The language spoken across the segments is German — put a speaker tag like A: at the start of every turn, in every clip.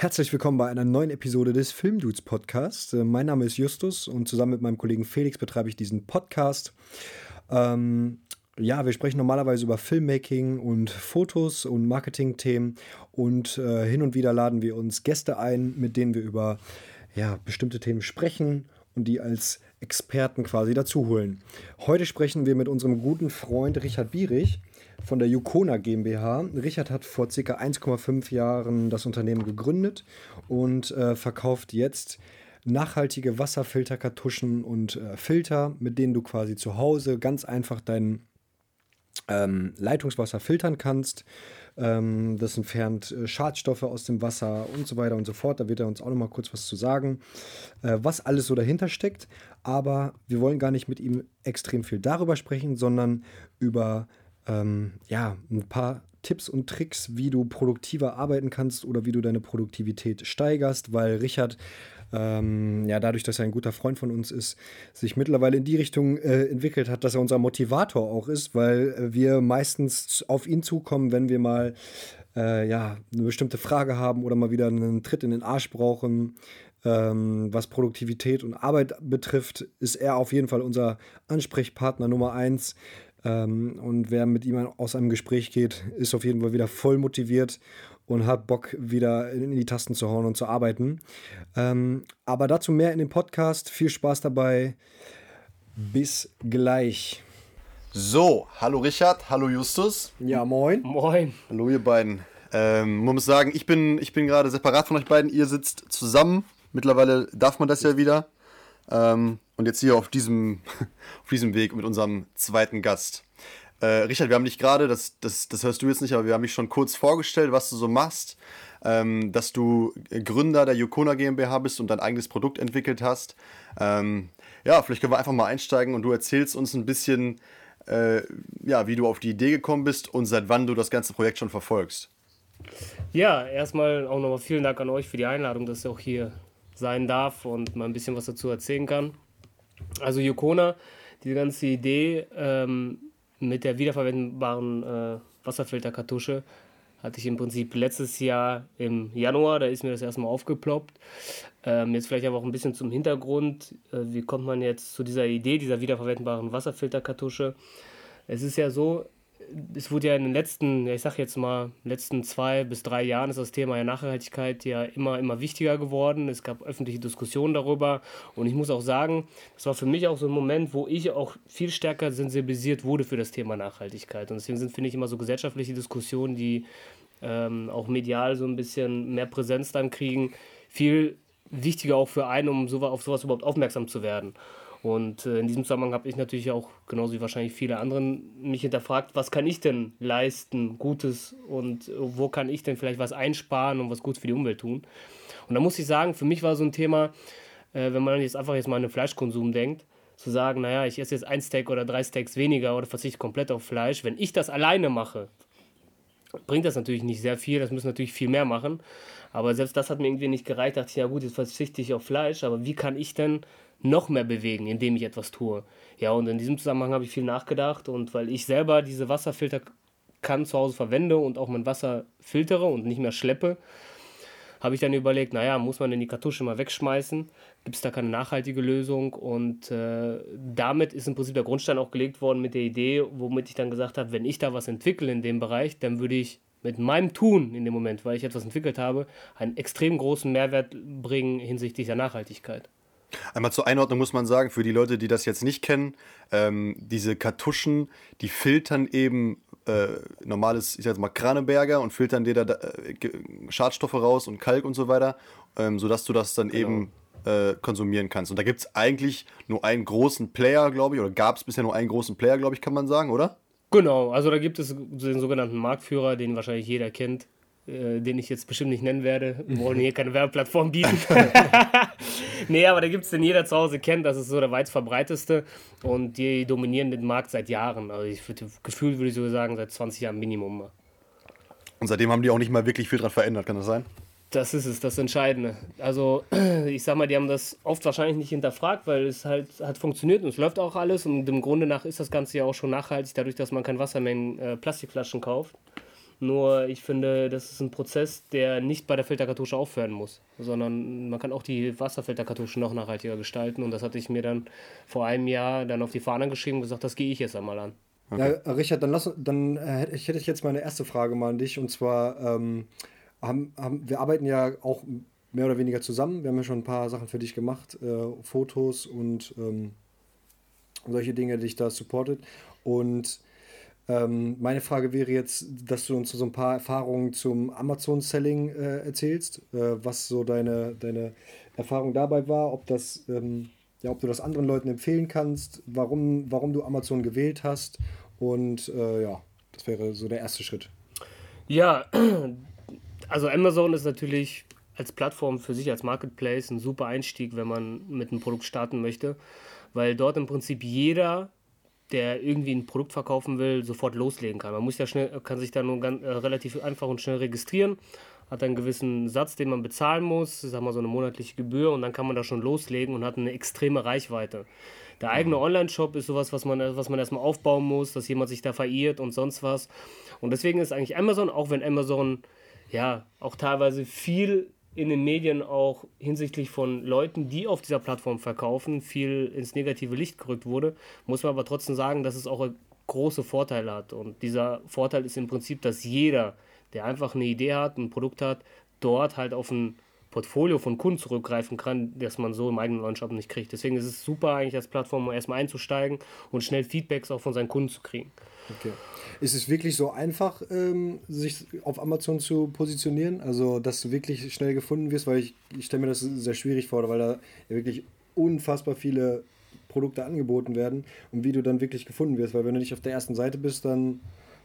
A: Herzlich willkommen bei einer neuen Episode des Filmdudes Podcast. Äh, mein Name ist Justus und zusammen mit meinem Kollegen Felix betreibe ich diesen Podcast. Ähm, ja, wir sprechen normalerweise über Filmmaking und Fotos und Marketing-Themen und äh, hin und wieder laden wir uns Gäste ein, mit denen wir über ja, bestimmte Themen sprechen und die als Experten quasi dazu holen. Heute sprechen wir mit unserem guten Freund Richard Bierich von der Yukona GmbH. Richard hat vor circa 1,5 Jahren das Unternehmen gegründet und äh, verkauft jetzt nachhaltige Wasserfilterkartuschen und äh, Filter, mit denen du quasi zu Hause ganz einfach dein ähm, Leitungswasser filtern kannst. Ähm, das entfernt äh, Schadstoffe aus dem Wasser und so weiter und so fort. Da wird er uns auch noch mal kurz was zu sagen, äh, was alles so dahinter steckt. Aber wir wollen gar nicht mit ihm extrem viel darüber sprechen, sondern über ähm, ja, ein paar Tipps und Tricks, wie du produktiver arbeiten kannst oder wie du deine Produktivität steigerst, weil Richard ähm, ja, dadurch, dass er ein guter Freund von uns ist, sich mittlerweile in die Richtung äh, entwickelt hat, dass er unser Motivator auch ist, weil äh, wir meistens auf ihn zukommen, wenn wir mal äh, ja, eine bestimmte Frage haben oder mal wieder einen Tritt in den Arsch brauchen. Ähm, was Produktivität und Arbeit betrifft, ist er auf jeden Fall unser Ansprechpartner Nummer eins. Ähm, und wer mit ihm aus einem Gespräch geht, ist auf jeden Fall wieder voll motiviert und hat Bock, wieder in die Tasten zu hauen und zu arbeiten. Ähm, aber dazu mehr in dem Podcast. Viel Spaß dabei. Bis gleich.
B: So, hallo Richard, hallo Justus.
A: Ja, moin.
C: Moin.
B: Hallo ihr beiden. Ähm, man muss sagen, ich bin, ich bin gerade separat von euch beiden. Ihr sitzt zusammen. Mittlerweile darf man das ja wieder. Ähm, und jetzt hier auf diesem, auf diesem Weg mit unserem zweiten Gast. Äh, Richard, wir haben dich gerade, das, das, das hörst du jetzt nicht, aber wir haben dich schon kurz vorgestellt, was du so machst. Ähm, dass du Gründer der Yukona GmbH bist und dein eigenes Produkt entwickelt hast. Ähm, ja, vielleicht können wir einfach mal einsteigen und du erzählst uns ein bisschen, äh, ja, wie du auf die Idee gekommen bist und seit wann du das ganze Projekt schon verfolgst.
C: Ja, erstmal auch nochmal vielen Dank an euch für die Einladung, dass ich auch hier sein darf und mal ein bisschen was dazu erzählen kann. Also Yukona, die ganze Idee ähm, mit der wiederverwendbaren äh, Wasserfilterkartusche hatte ich im Prinzip letztes Jahr im Januar, da ist mir das erstmal aufgeploppt. Ähm, jetzt vielleicht aber auch ein bisschen zum Hintergrund. Äh, wie kommt man jetzt zu dieser Idee, dieser wiederverwendbaren Wasserfilterkartusche? Es ist ja so, es wurde ja in den letzten, ich sag jetzt mal, letzten zwei bis drei Jahren ist das Thema Nachhaltigkeit ja immer, immer wichtiger geworden. Es gab öffentliche Diskussionen darüber und ich muss auch sagen, das war für mich auch so ein Moment, wo ich auch viel stärker sensibilisiert wurde für das Thema Nachhaltigkeit. Und deswegen sind, finde ich, immer so gesellschaftliche Diskussionen, die ähm, auch medial so ein bisschen mehr Präsenz dann kriegen, viel wichtiger auch für einen, um so, auf sowas überhaupt aufmerksam zu werden. Und äh, in diesem Zusammenhang habe ich natürlich auch, genauso wie wahrscheinlich viele anderen, mich hinterfragt, was kann ich denn leisten, Gutes und äh, wo kann ich denn vielleicht was einsparen und was Gutes für die Umwelt tun. Und da muss ich sagen, für mich war so ein Thema, äh, wenn man jetzt einfach jetzt mal an den Fleischkonsum denkt, zu sagen, naja, ich esse jetzt ein Steak oder drei Steaks weniger oder verzichte komplett auf Fleisch. Wenn ich das alleine mache, bringt das natürlich nicht sehr viel, das müssen natürlich viel mehr machen. Aber selbst das hat mir irgendwie nicht gereicht. Da dachte ich, ja gut, jetzt verzichte ich auf Fleisch, aber wie kann ich denn noch mehr bewegen, indem ich etwas tue. Ja, und in diesem Zusammenhang habe ich viel nachgedacht und weil ich selber diese Wasserfilter kann zu Hause verwende und auch mein Wasser filtere und nicht mehr schleppe, habe ich dann überlegt, naja, muss man denn die Kartusche mal wegschmeißen? Gibt es da keine nachhaltige Lösung? Und äh, damit ist im Prinzip der Grundstein auch gelegt worden mit der Idee, womit ich dann gesagt habe, wenn ich da was entwickle in dem Bereich, dann würde ich mit meinem Tun in dem Moment, weil ich etwas entwickelt habe, einen extrem großen Mehrwert bringen hinsichtlich der Nachhaltigkeit.
B: Einmal zur Einordnung muss man sagen, für die Leute, die das jetzt nicht kennen, ähm, diese Kartuschen, die filtern eben äh, normales, ich sag jetzt mal Kraneberger und filtern dir da äh, Schadstoffe raus und Kalk und so weiter, ähm, sodass du das dann genau. eben äh, konsumieren kannst. Und da gibt es eigentlich nur einen großen Player, glaube ich, oder gab es bisher nur einen großen Player, glaube ich, kann man sagen, oder?
C: Genau, also da gibt es den sogenannten Marktführer, den wahrscheinlich jeder kennt, äh, den ich jetzt bestimmt nicht nennen werde. Wir wollen hier keine Werbeplattform bieten. nee, aber da gibt es den jeder zu Hause kennt, das ist so der weit verbreiteste und die dominieren den Markt seit Jahren. Also ich würde gefühlt würde ich so sagen, seit 20 Jahren Minimum.
B: Und seitdem haben die auch nicht mal wirklich viel dran verändert, kann das sein?
C: Das ist es, das Entscheidende. Also, ich sag mal, die haben das oft wahrscheinlich nicht hinterfragt, weil es halt hat funktioniert und es läuft auch alles. Und im Grunde nach ist das Ganze ja auch schon nachhaltig, dadurch, dass man kein Wasser mehr in äh, Plastikflaschen kauft. Nur ich finde, das ist ein Prozess, der nicht bei der Filterkartusche aufhören muss, sondern man kann auch die Wasserfilterkartusche noch nachhaltiger gestalten. Und das hatte ich mir dann vor einem Jahr dann auf die Fahne geschrieben und gesagt, das gehe ich jetzt einmal an.
A: Okay. Ja, Richard, dann, lass, dann äh, hätte ich jetzt meine erste Frage mal an dich. Und zwar, ähm, haben, haben, wir arbeiten ja auch mehr oder weniger zusammen. Wir haben ja schon ein paar Sachen für dich gemacht, äh, Fotos und ähm, solche Dinge, die dich da supportet. Und ähm, meine Frage wäre jetzt, dass du uns so ein paar Erfahrungen zum Amazon-Selling äh, erzählst, äh, was so deine, deine Erfahrung dabei war, ob das, ähm, ja, ob du das anderen Leuten empfehlen kannst, warum, warum du Amazon gewählt hast und äh, ja, das wäre so der erste Schritt.
C: Ja, also Amazon ist natürlich als Plattform für sich, als Marketplace ein super Einstieg, wenn man mit einem Produkt starten möchte, weil dort im Prinzip jeder der irgendwie ein Produkt verkaufen will, sofort loslegen kann. Man muss ja schnell, kann sich da nur ganz, äh, relativ einfach und schnell registrieren, hat einen gewissen Satz, den man bezahlen muss, sagen wir so eine monatliche Gebühr und dann kann man da schon loslegen und hat eine extreme Reichweite. Der eigene. Online-Shop ist sowas, was man, was man erstmal aufbauen muss, dass jemand sich da verirrt und sonst was. Und deswegen ist eigentlich Amazon, auch wenn Amazon ja auch teilweise viel in den Medien auch hinsichtlich von Leuten, die auf dieser Plattform verkaufen, viel ins negative Licht gerückt wurde, muss man aber trotzdem sagen, dass es auch große Vorteile hat. Und dieser Vorteil ist im Prinzip, dass jeder, der einfach eine Idee hat, ein Produkt hat, dort halt auf ein Portfolio von Kunden zurückgreifen kann, das man so im eigenen Online-Shop nicht kriegt. Deswegen ist es super eigentlich als Plattform, um erstmal einzusteigen und schnell Feedbacks auch von seinen Kunden zu kriegen.
A: Okay. Ist es wirklich so einfach, ähm, sich auf Amazon zu positionieren? Also, dass du wirklich schnell gefunden wirst? Weil ich, ich stelle mir das sehr schwierig vor, weil da ja wirklich unfassbar viele Produkte angeboten werden und wie du dann wirklich gefunden wirst. Weil wenn du nicht auf der ersten Seite bist, dann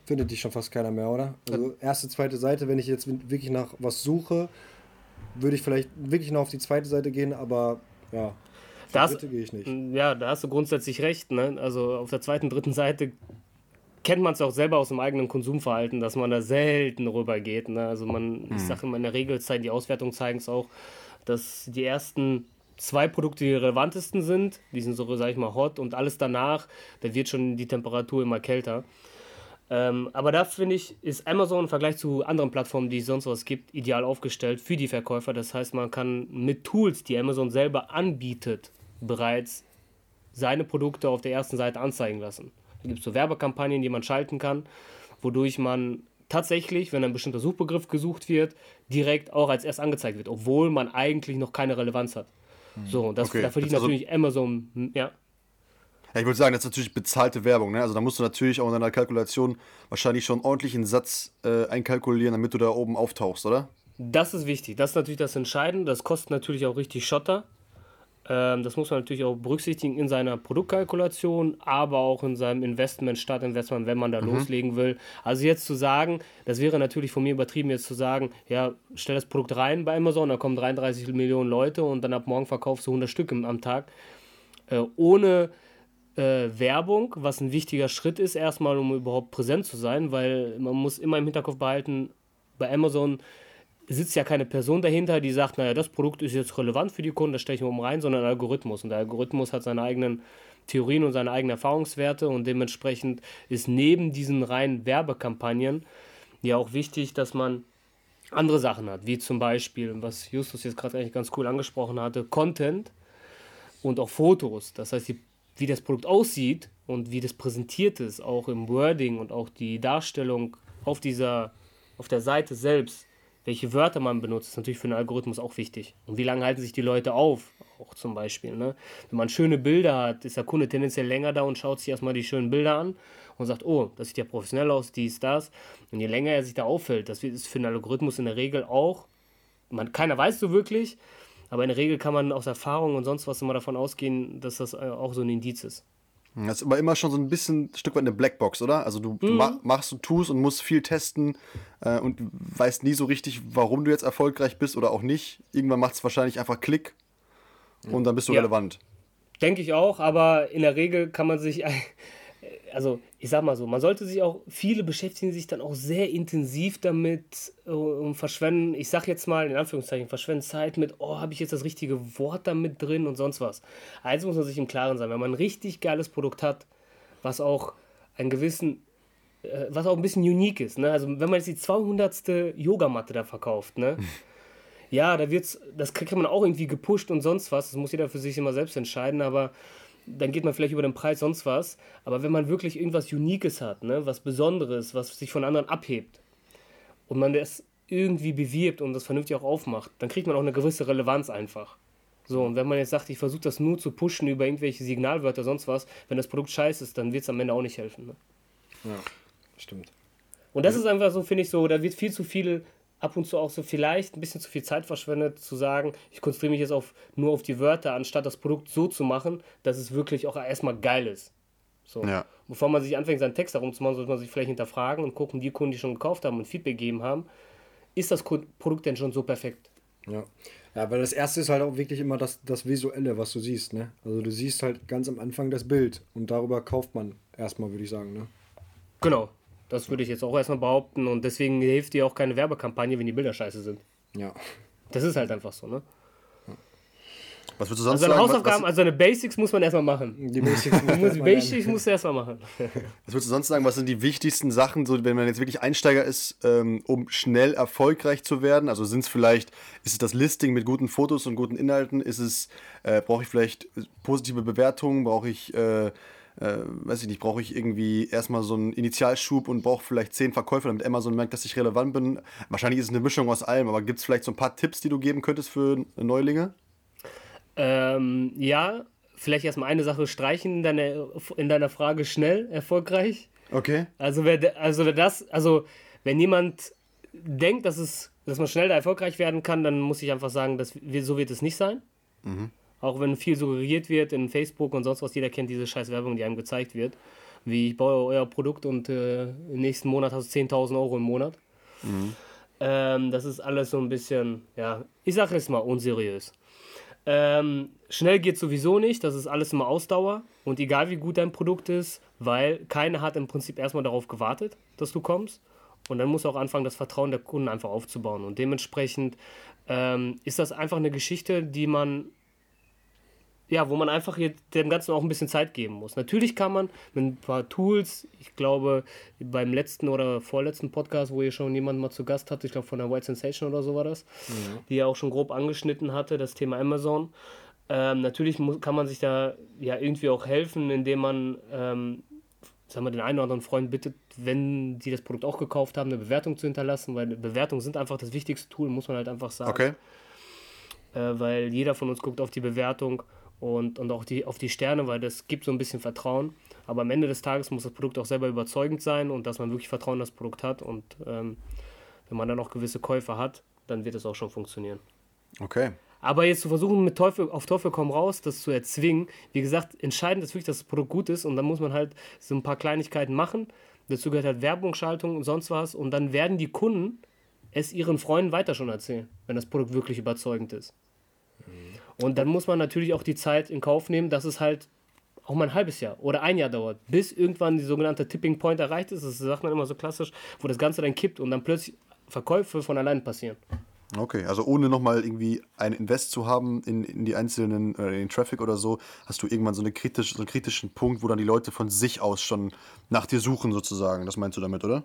A: findet dich schon fast keiner mehr, oder? Also erste, zweite Seite, wenn ich jetzt wirklich nach was suche, würde ich vielleicht wirklich noch auf die zweite Seite gehen, aber ja,
C: das, gehe ich nicht. Ja, da hast du grundsätzlich recht. Ne? Also auf der zweiten, dritten Seite kennt man es auch selber aus dem eigenen Konsumverhalten, dass man da selten rüber geht. Ne? Also man, hm. ich sage immer in der Regelzeit, die Auswertung zeigen es auch, dass die ersten zwei Produkte die relevantesten sind, die sind so, sag ich mal, hot und alles danach, da wird schon die Temperatur immer kälter. Ähm, aber da finde ich, ist Amazon im Vergleich zu anderen Plattformen, die es sonst was gibt, ideal aufgestellt für die Verkäufer. Das heißt, man kann mit Tools, die Amazon selber anbietet, bereits seine Produkte auf der ersten Seite anzeigen lassen. Da gibt es so Werbekampagnen, die man schalten kann, wodurch man tatsächlich, wenn ein bestimmter Suchbegriff gesucht wird, direkt auch als erst angezeigt wird, obwohl man eigentlich noch keine Relevanz hat. Hm. So, und das, okay. da verdient also natürlich Amazon, ja.
B: Ja, ich würde sagen, das ist natürlich bezahlte Werbung. Ne? Also da musst du natürlich auch in deiner Kalkulation wahrscheinlich schon ordentlich einen Satz äh, einkalkulieren, damit du da oben auftauchst, oder?
C: Das ist wichtig. Das ist natürlich das Entscheidende. Das kostet natürlich auch richtig Schotter. Ähm, das muss man natürlich auch berücksichtigen in seiner Produktkalkulation, aber auch in seinem Investment, Startinvestment, wenn man da mhm. loslegen will. Also jetzt zu sagen, das wäre natürlich von mir übertrieben, jetzt zu sagen, ja, stell das Produkt rein bei Amazon, da kommen 33 Millionen Leute und dann ab morgen verkaufst du 100 Stück am Tag. Äh, ohne äh, Werbung, was ein wichtiger Schritt ist, erstmal, um überhaupt präsent zu sein, weil man muss immer im Hinterkopf behalten, bei Amazon sitzt ja keine Person dahinter, die sagt, naja, das Produkt ist jetzt relevant für die Kunden, das stelle ich mal um rein, sondern ein Algorithmus. Und der Algorithmus hat seine eigenen Theorien und seine eigenen Erfahrungswerte und dementsprechend ist neben diesen reinen Werbekampagnen ja auch wichtig, dass man andere Sachen hat, wie zum Beispiel, was Justus jetzt gerade eigentlich ganz cool angesprochen hatte, Content und auch Fotos. Das heißt, die wie das Produkt aussieht und wie das präsentiert ist, auch im Wording und auch die Darstellung auf dieser, auf der Seite selbst, welche Wörter man benutzt, ist natürlich für den Algorithmus auch wichtig. Und wie lange halten sich die Leute auf, auch zum Beispiel. Ne? Wenn man schöne Bilder hat, ist der Kunde tendenziell länger da und schaut sich erstmal die schönen Bilder an und sagt, oh, das sieht ja professionell aus, dies, das. Und je länger er sich da auffällt, das ist für den Algorithmus in der Regel auch, man, keiner weiß so wirklich, aber in der Regel kann man aus Erfahrung und sonst was immer davon ausgehen, dass das äh, auch so ein Indiz ist.
B: Das ist aber immer schon so ein bisschen ein Stück weit eine Blackbox, oder? Also du, mhm. machst und tust und musst viel testen äh, und weißt nie so richtig, warum du jetzt erfolgreich bist oder auch nicht. Irgendwann macht es wahrscheinlich einfach Klick und dann bist du ja. relevant.
C: Denke ich auch, aber in der Regel kann man sich also ich sag mal so, man sollte sich auch, viele beschäftigen sich dann auch sehr intensiv damit äh, und verschwenden, ich sag jetzt mal in Anführungszeichen, verschwenden Zeit mit, oh, habe ich jetzt das richtige Wort damit drin und sonst was. Eins muss man sich im Klaren sein, wenn man ein richtig geiles Produkt hat, was auch einen gewissen äh, was auch ein bisschen unique ist. Ne? Also wenn man jetzt die 200. Yogamatte da verkauft, ne? ja, da wird's, das kriegt man auch irgendwie gepusht und sonst was. Das muss jeder für sich immer selbst entscheiden, aber dann geht man vielleicht über den Preis sonst was. Aber wenn man wirklich irgendwas Uniques hat, ne? was Besonderes, was sich von anderen abhebt und man das irgendwie bewirbt und das vernünftig auch aufmacht, dann kriegt man auch eine gewisse Relevanz einfach. So, und wenn man jetzt sagt, ich versuche das nur zu pushen über irgendwelche Signalwörter, sonst was, wenn das Produkt scheiße ist, dann wird es am Ende auch nicht helfen. Ne?
A: Ja, stimmt.
C: Und das ist einfach so, finde ich so, da wird viel zu viel, ab und zu auch so vielleicht ein bisschen zu viel Zeit verschwendet, zu sagen, ich konzentriere mich jetzt auf, nur auf die Wörter, anstatt das Produkt so zu machen, dass es wirklich auch erstmal geil ist. So.
B: Ja.
C: Bevor man sich anfängt, seinen Text herumzumachen, sollte man sich vielleicht hinterfragen und gucken, die Kunden, die schon gekauft haben und Feedback gegeben haben, ist das Produkt denn schon so perfekt?
A: Ja. Ja, weil das erste ist halt auch wirklich immer das, das Visuelle, was du siehst, ne? Also du siehst halt ganz am Anfang das Bild und darüber kauft man erstmal, würde ich sagen, ne?
C: Genau. Das würde ich jetzt auch erstmal behaupten und deswegen hilft dir auch keine Werbekampagne, wenn die Bilder scheiße sind.
A: Ja.
C: Das ist halt einfach so, ne?
B: Was würdest du sonst
C: Also seine
B: sagen? Was,
C: Hausaufgaben,
B: was,
C: also seine Basics muss man erstmal machen.
A: Die Basics
C: Du musst, Basics musst du erstmal machen.
B: was würdest du sonst sagen? Was sind die wichtigsten Sachen, so wenn man jetzt wirklich Einsteiger ist, ähm, um schnell erfolgreich zu werden? Also sind es vielleicht, ist es das Listing mit guten Fotos und guten Inhalten? Ist es, äh, brauche ich vielleicht positive Bewertungen? Brauche ich, äh, äh, weiß ich nicht, brauche ich irgendwie erstmal so einen Initialschub und brauche vielleicht zehn Verkäufer, damit Amazon merkt, dass ich relevant bin? Wahrscheinlich ist es eine Mischung aus allem, aber gibt es vielleicht so ein paar Tipps, die du geben könntest für Neulinge?
C: Ähm, ja, vielleicht erstmal eine Sache streichen in deiner, in deiner Frage schnell, erfolgreich.
B: Okay.
C: Also wer, also wer das, also wenn jemand denkt, dass es, dass man schnell da erfolgreich werden kann, dann muss ich einfach sagen, dass wir, so wird es nicht sein. Auch wenn viel suggeriert wird in Facebook und sonst was, jeder kennt diese scheiß Werbung, die einem gezeigt wird. Wie ich baue euer Produkt und äh, im nächsten Monat hast du 10.000 Euro im Monat. Ähm, das ist alles so ein bisschen, ja, ich sage es mal, unseriös. Ähm, schnell geht sowieso nicht, das ist alles immer Ausdauer und egal wie gut dein Produkt ist, weil keiner hat im Prinzip erstmal darauf gewartet, dass du kommst und dann musst du auch anfangen, das Vertrauen der Kunden einfach aufzubauen und dementsprechend ähm, ist das einfach eine Geschichte, die man ja, wo man einfach jetzt dem Ganzen auch ein bisschen Zeit geben muss. Natürlich kann man mit ein paar Tools, ich glaube, beim letzten oder vorletzten Podcast, wo ihr schon jemanden mal zu Gast hatte, ich glaube von der White Sensation oder so war das, die ja auch schon grob angeschnitten hatte, das Thema Amazon. Ähm, natürlich muss, kann man sich da ja irgendwie auch helfen, indem man ähm, sagen wir, den einen oder anderen Freund bittet, wenn die das Produkt auch gekauft haben, eine Bewertung zu hinterlassen, weil Bewertungen sind einfach das wichtigste Tool, muss man halt einfach sagen
B: Okay.
C: äh, weil jeder von uns guckt auf die Bewertung und, und auch die, auf die Sterne, weil das gibt so ein bisschen Vertrauen. Aber am Ende des Tages muss das Produkt auch selber überzeugend sein und dass man wirklich Vertrauen in das Produkt hat. Und ähm, wenn man dann auch gewisse Käufer hat, dann wird es auch schon funktionieren.
B: Okay.
C: Aber jetzt zu versuchen, mit Teufel, auf Teufel komm raus, das zu erzwingen, wie gesagt, entscheidend ist wirklich, dass das Produkt gut ist und dann muss man halt so ein paar Kleinigkeiten machen. Dazu gehört halt Werbung, Schaltung und sonst was und dann werden die Kunden es ihren Freunden weiter schon erzählen, wenn das Produkt wirklich überzeugend ist. Und dann muss man natürlich auch die Zeit in Kauf nehmen, dass es halt auch mal ein halbes Jahr oder ein Jahr dauert, bis irgendwann die sogenannte Tipping Point erreicht ist. Das sagt man immer so klassisch, wo das Ganze dann kippt und dann plötzlich Verkäufe von allein passieren.
B: Okay, also ohne nochmal irgendwie ein Invest zu haben in, in die einzelnen, äh, in den Traffic oder so, hast du irgendwann so, eine kritisch, so einen kritischen Punkt, wo dann die Leute von sich aus schon nach dir suchen sozusagen. Das meinst du damit, oder?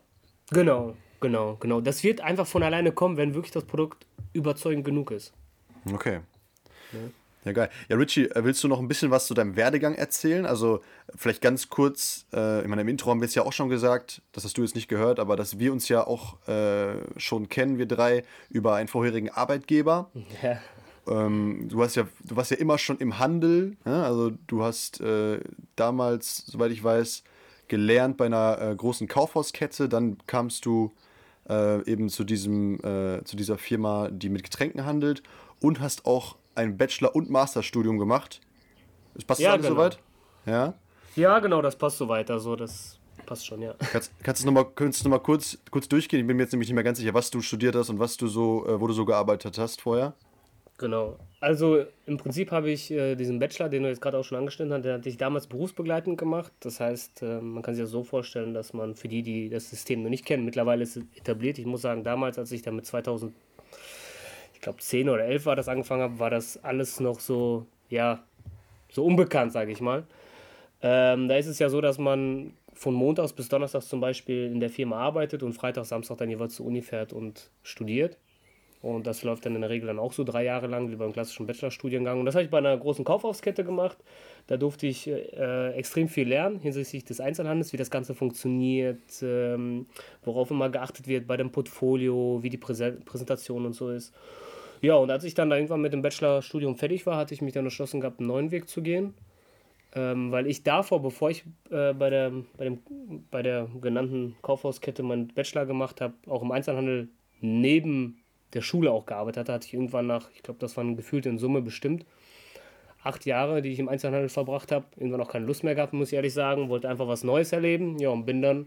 C: Genau, genau, genau. Das wird einfach von alleine kommen, wenn wirklich das Produkt überzeugend genug ist.
B: Okay. Ja, geil. Ja, Richie, äh, willst du noch ein bisschen was zu deinem Werdegang erzählen? Also vielleicht ganz kurz, äh, ich meine, im Intro haben wir es ja auch schon gesagt, das hast du jetzt nicht gehört, aber dass wir uns ja auch äh, schon kennen, wir drei, über einen vorherigen Arbeitgeber.
C: Ja.
B: Ähm, du, hast ja, du warst ja immer schon im Handel, ne? also du hast äh, damals, soweit ich weiß, gelernt bei einer äh, großen Kaufhauskette, dann kamst du äh, eben zu, diesem, zu dieser Firma, die mit Getränken handelt und hast auch ein Bachelor- und Masterstudium gemacht. Das passt
C: Ja,
B: alles
C: genau.
B: soweit? Ja.
C: Ja, genau, das passt soweit. Also, das passt schon, ja.
B: Kannst, kannst du nochmal noch mal kurz, kurz durchgehen? Ich bin mir jetzt nämlich nicht mehr ganz sicher, was du studiert hast und was du so, äh, wo du so gearbeitet hast vorher.
C: Genau. Also im Prinzip habe ich äh, diesen Bachelor, den du jetzt gerade auch schon angeschnitten hast, den hatte ich damals berufsbegleitend gemacht. Das heißt, äh, man kann sich das so vorstellen, dass man für die, die das System noch nicht kennen, mittlerweile ist es etabliert. Ich muss sagen, damals, als ich damit 2000, ich glaube 10 oder 11 war das angefangen habe, war das alles noch so, ja, so unbekannt, sage ich mal. Ähm, da ist es ja so, dass man von Montags bis Donnerstags zum Beispiel in der Firma arbeitet und Freitag, Samstag dann jeweils zur Uni fährt und studiert. Und das läuft dann in der Regel dann auch so drei Jahre lang, wie beim klassischen Bachelorstudiengang. Und das habe ich bei einer großen Kaufhauskette gemacht. Da durfte ich äh, extrem viel lernen hinsichtlich des Einzelhandels, wie das Ganze funktioniert, ähm, worauf immer geachtet wird bei dem Portfolio, wie die Präse Präsentation und so ist. Ja, und als ich dann da irgendwann mit dem Bachelorstudium fertig war, hatte ich mich dann entschlossen gehabt, einen neuen Weg zu gehen. Ähm, weil ich davor, bevor ich äh, bei, der, bei, dem, bei der genannten Kaufhauskette meinen Bachelor gemacht habe, auch im Einzelhandel neben der Schule auch gearbeitet hatte, hatte ich irgendwann nach, ich glaube, das waren gefühlt in Summe bestimmt, acht Jahre, die ich im Einzelhandel verbracht habe, irgendwann auch keine Lust mehr gehabt, muss ich ehrlich sagen, wollte einfach was Neues erleben, ja, und bin dann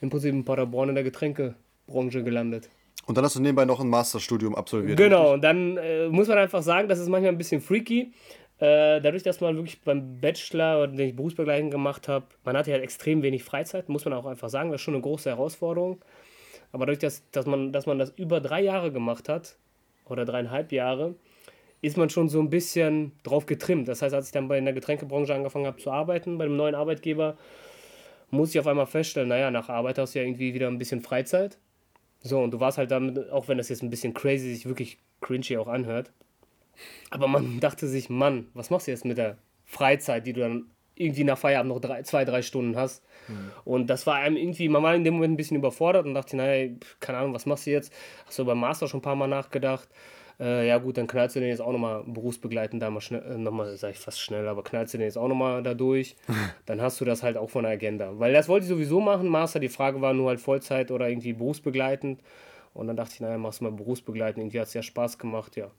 C: im Prinzip in Paderborn in der Getränkebranche gelandet.
B: Und dann hast du nebenbei noch ein Masterstudium absolviert.
C: Genau, und dann äh, muss man einfach sagen, das ist manchmal ein bisschen freaky. Äh, dadurch, dass man wirklich beim Bachelor, den ich berufsbegleitend gemacht habe, man hatte ja extrem wenig Freizeit, muss man auch einfach sagen, das ist schon eine große Herausforderung. Aber dadurch, dass, dass, man, dass man das über drei Jahre gemacht hat, oder dreieinhalb Jahre, ist man schon so ein bisschen drauf getrimmt. Das heißt, als ich dann bei in der Getränkebranche angefangen habe zu arbeiten, bei einem neuen Arbeitgeber, muss ich auf einmal feststellen, naja, nach Arbeit hast du ja irgendwie wieder ein bisschen Freizeit. So, und du warst halt damit, auch wenn das jetzt ein bisschen crazy sich wirklich cringy auch anhört, aber man dachte sich, Mann, was machst du jetzt mit der Freizeit, die du dann irgendwie nach Feierabend noch drei, zwei, drei Stunden hast. Mhm. Und das war einem irgendwie, man war in dem Moment ein bisschen überfordert und dachte, naja, keine Ahnung, was machst du jetzt? Hast du beim Master schon ein paar Mal nachgedacht? Äh, ja gut, dann knallst du den jetzt auch nochmal berufsbegleitend da mal schnell, äh, nochmal, sag ich fast schnell, aber knallst du den jetzt auch nochmal da durch, dann hast du das halt auch von der Agenda. Weil das wollte ich sowieso machen, Master, die Frage war nur halt Vollzeit oder irgendwie berufsbegleitend. Und dann dachte ich, naja, machst du mal berufsbegleitend, irgendwie hat es ja Spaß gemacht, ja.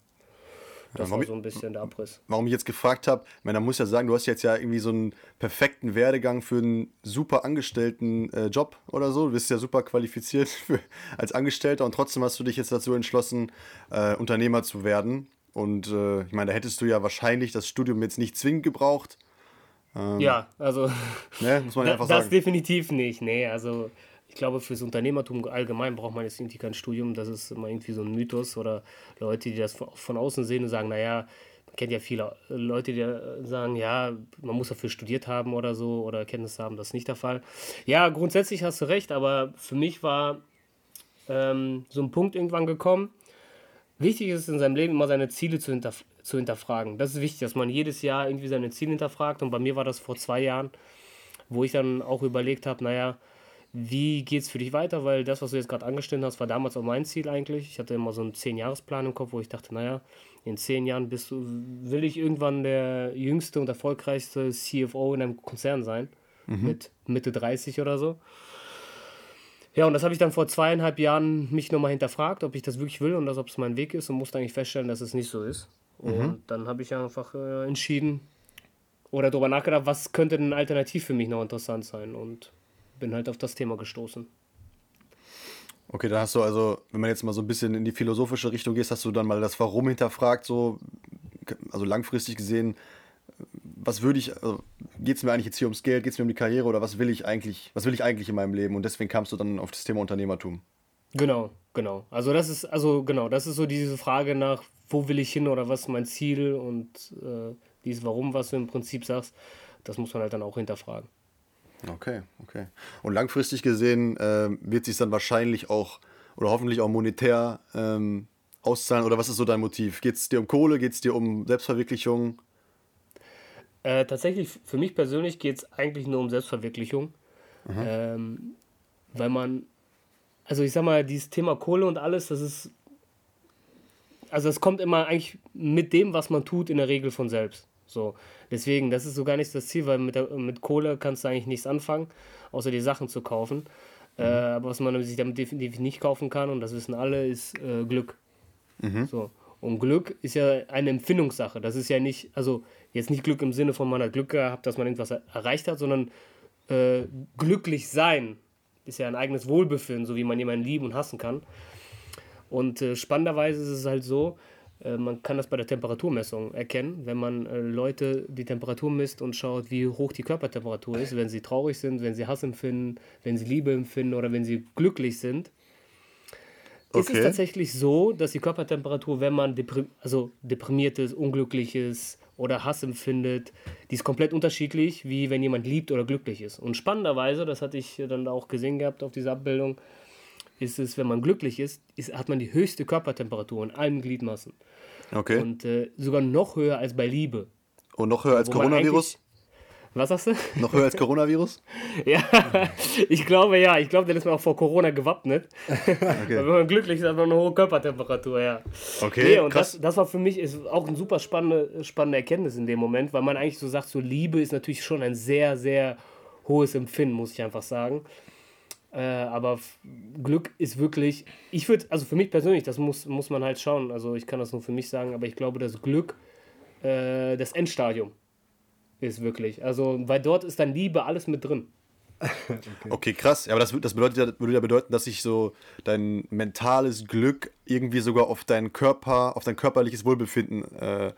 C: Das
B: war so ein bisschen der Abriss. Warum ich jetzt gefragt habe, man muss ja sagen, du hast jetzt ja irgendwie so einen perfekten Werdegang für einen super angestellten äh, Job oder so. Du bist ja super qualifiziert für, als Angestellter und trotzdem hast du dich jetzt dazu entschlossen, äh, Unternehmer zu werden. Und äh, ich meine, da hättest du ja wahrscheinlich das Studium jetzt nicht zwingend gebraucht.
C: Ähm, ja, also
B: ne, muss man einfach
C: das sagen. definitiv nicht. Nee, also ich glaube, fürs Unternehmertum allgemein braucht man jetzt irgendwie kein Studium. Das ist immer irgendwie so ein Mythos oder Leute, die das von außen sehen und sagen, naja, man kennt ja viele Leute, die sagen, ja, man muss dafür studiert haben oder so oder Kenntnisse haben. Das ist nicht der Fall. Ja, grundsätzlich hast du recht, aber für mich war ähm, so ein Punkt irgendwann gekommen. Wichtig ist in seinem Leben immer seine Ziele zu, hinterf zu hinterfragen. Das ist wichtig, dass man jedes Jahr irgendwie seine Ziele hinterfragt. Und bei mir war das vor zwei Jahren, wo ich dann auch überlegt habe, naja, wie geht es für dich weiter? Weil das, was du jetzt gerade angestellt hast, war damals auch mein Ziel eigentlich. Ich hatte immer so einen 10-Jahres-Plan im Kopf, wo ich dachte, naja, in 10 Jahren bist du, will ich irgendwann der jüngste und erfolgreichste CFO in einem Konzern sein. Mhm. Mit Mitte 30 oder so. Ja, und das habe ich dann vor zweieinhalb Jahren mich nochmal hinterfragt, ob ich das wirklich will und dass, ob es mein Weg ist und musste eigentlich feststellen, dass es nicht so ist. Mhm. Und dann habe ich einfach äh, entschieden oder darüber nachgedacht, was könnte denn alternativ für mich noch interessant sein. Und bin halt auf das Thema gestoßen.
B: Okay, dann hast du also, wenn man jetzt mal so ein bisschen in die philosophische Richtung geht, hast du dann mal das Warum hinterfragt, so, also langfristig gesehen, was würde ich, also geht es mir eigentlich jetzt hier ums Geld, geht es mir um die Karriere oder was will ich eigentlich, was will ich eigentlich in meinem Leben? Und deswegen kamst du dann auf das Thema Unternehmertum.
C: Genau, genau. Also das ist, also genau, das ist so diese Frage nach, wo will ich hin oder was ist mein Ziel und äh, dieses Warum, was du im Prinzip sagst, das muss man halt dann auch hinterfragen.
B: Okay, okay. Und langfristig gesehen äh, wird sich dann wahrscheinlich auch oder hoffentlich auch monetär ähm, auszahlen? Oder was ist so dein Motiv? Geht es dir um Kohle? Geht es dir um Selbstverwirklichung?
C: Äh, tatsächlich, für mich persönlich geht es eigentlich nur um Selbstverwirklichung. Ähm, weil man, also ich sag mal, dieses Thema Kohle und alles, das ist, also es kommt immer eigentlich mit dem, was man tut, in der Regel von selbst. So, deswegen, das ist so gar nicht das Ziel, weil mit, der, mit Kohle kannst du eigentlich nichts anfangen, außer die Sachen zu kaufen. Mhm. Äh, aber was man sich damit definitiv nicht kaufen kann, und das wissen alle, ist äh, Glück. Mhm. So. Und Glück ist ja eine Empfindungssache. Das ist ja nicht, also jetzt nicht Glück im Sinne von man hat Glück gehabt, dass man irgendwas erreicht hat, sondern äh, glücklich sein ist ja ein eigenes Wohlbefinden, so wie man jemanden lieben und hassen kann. Und äh, spannenderweise ist es halt so, man kann das bei der Temperaturmessung erkennen, wenn man äh, Leute die Temperatur misst und schaut, wie hoch die Körpertemperatur ist, wenn sie traurig sind, wenn sie Hass empfinden, wenn sie Liebe empfinden oder wenn sie glücklich sind. Okay. Ist es tatsächlich so, dass die Körpertemperatur, wenn man deprim also deprimiert ist, unglücklich ist oder Hass empfindet, die ist komplett unterschiedlich, wie wenn jemand liebt oder glücklich ist. Und spannenderweise, das hatte ich dann auch gesehen gehabt auf dieser Abbildung, ist es, wenn man glücklich ist, ist hat man die höchste Körpertemperatur in allen Gliedmaßen.
B: Okay.
C: Und äh, sogar noch höher als bei Liebe.
B: Und noch höher als Coronavirus?
C: Was sagst du?
B: Noch höher als Coronavirus?
C: Ja, ich glaube ja. Ich glaube, dann ist man auch vor Corona gewappnet. Weil wenn man glücklich ist, hat man eine hohe Körpertemperatur, ja.
B: Okay,
C: Nee, und
B: krass.
C: das, das war für mich ist auch eine super spannende, spannende Erkenntnis in dem Moment, weil man eigentlich so sagt, so Liebe ist natürlich schon ein sehr, sehr hohes Empfinden, muss ich einfach sagen. Äh, aber Glück ist wirklich, ich würde, also für mich persönlich, das muss, muss man halt schauen, also ich kann das nur für mich sagen, aber ich glaube, dass Glück äh, das Endstadium ist wirklich. Also, weil dort ist dann Liebe alles mit drin.
B: Okay, krass. Ja, aber das, das bedeutet würde ja bedeuten, dass sich so dein mentales Glück irgendwie sogar auf deinen Körper, auf dein körperliches Wohlbefinden äh,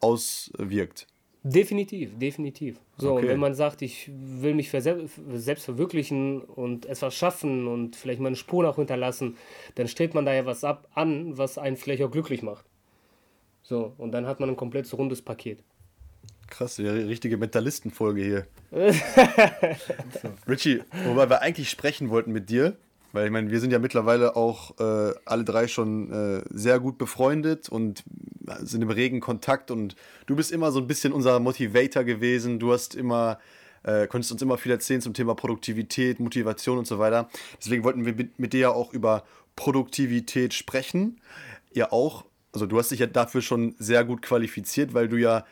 B: auswirkt.
C: Definitiv, definitiv. So,
B: Okay.
C: und wenn man sagt, ich will mich selbst verwirklichen und etwas schaffen und vielleicht mal eine Spur noch hinterlassen, dann strebt man da ja was ab an, was einen vielleicht auch glücklich macht. So, und dann hat man ein komplettes rundes Paket.
B: Krass, die richtige Mentalistenfolge hier. Richie, wobei wir eigentlich sprechen wollten mit dir, weil ich meine, wir sind ja mittlerweile auch äh, alle drei schon äh, sehr gut befreundet und sind im regen Kontakt und du bist immer so ein bisschen unser Motivator gewesen. Du hast immer, äh, konntest uns immer viel erzählen zum Thema Produktivität, Motivation und so weiter. Deswegen wollten wir mit, mit dir ja auch über Produktivität sprechen. Ja auch, also du hast dich ja dafür schon sehr gut qualifiziert, weil du ja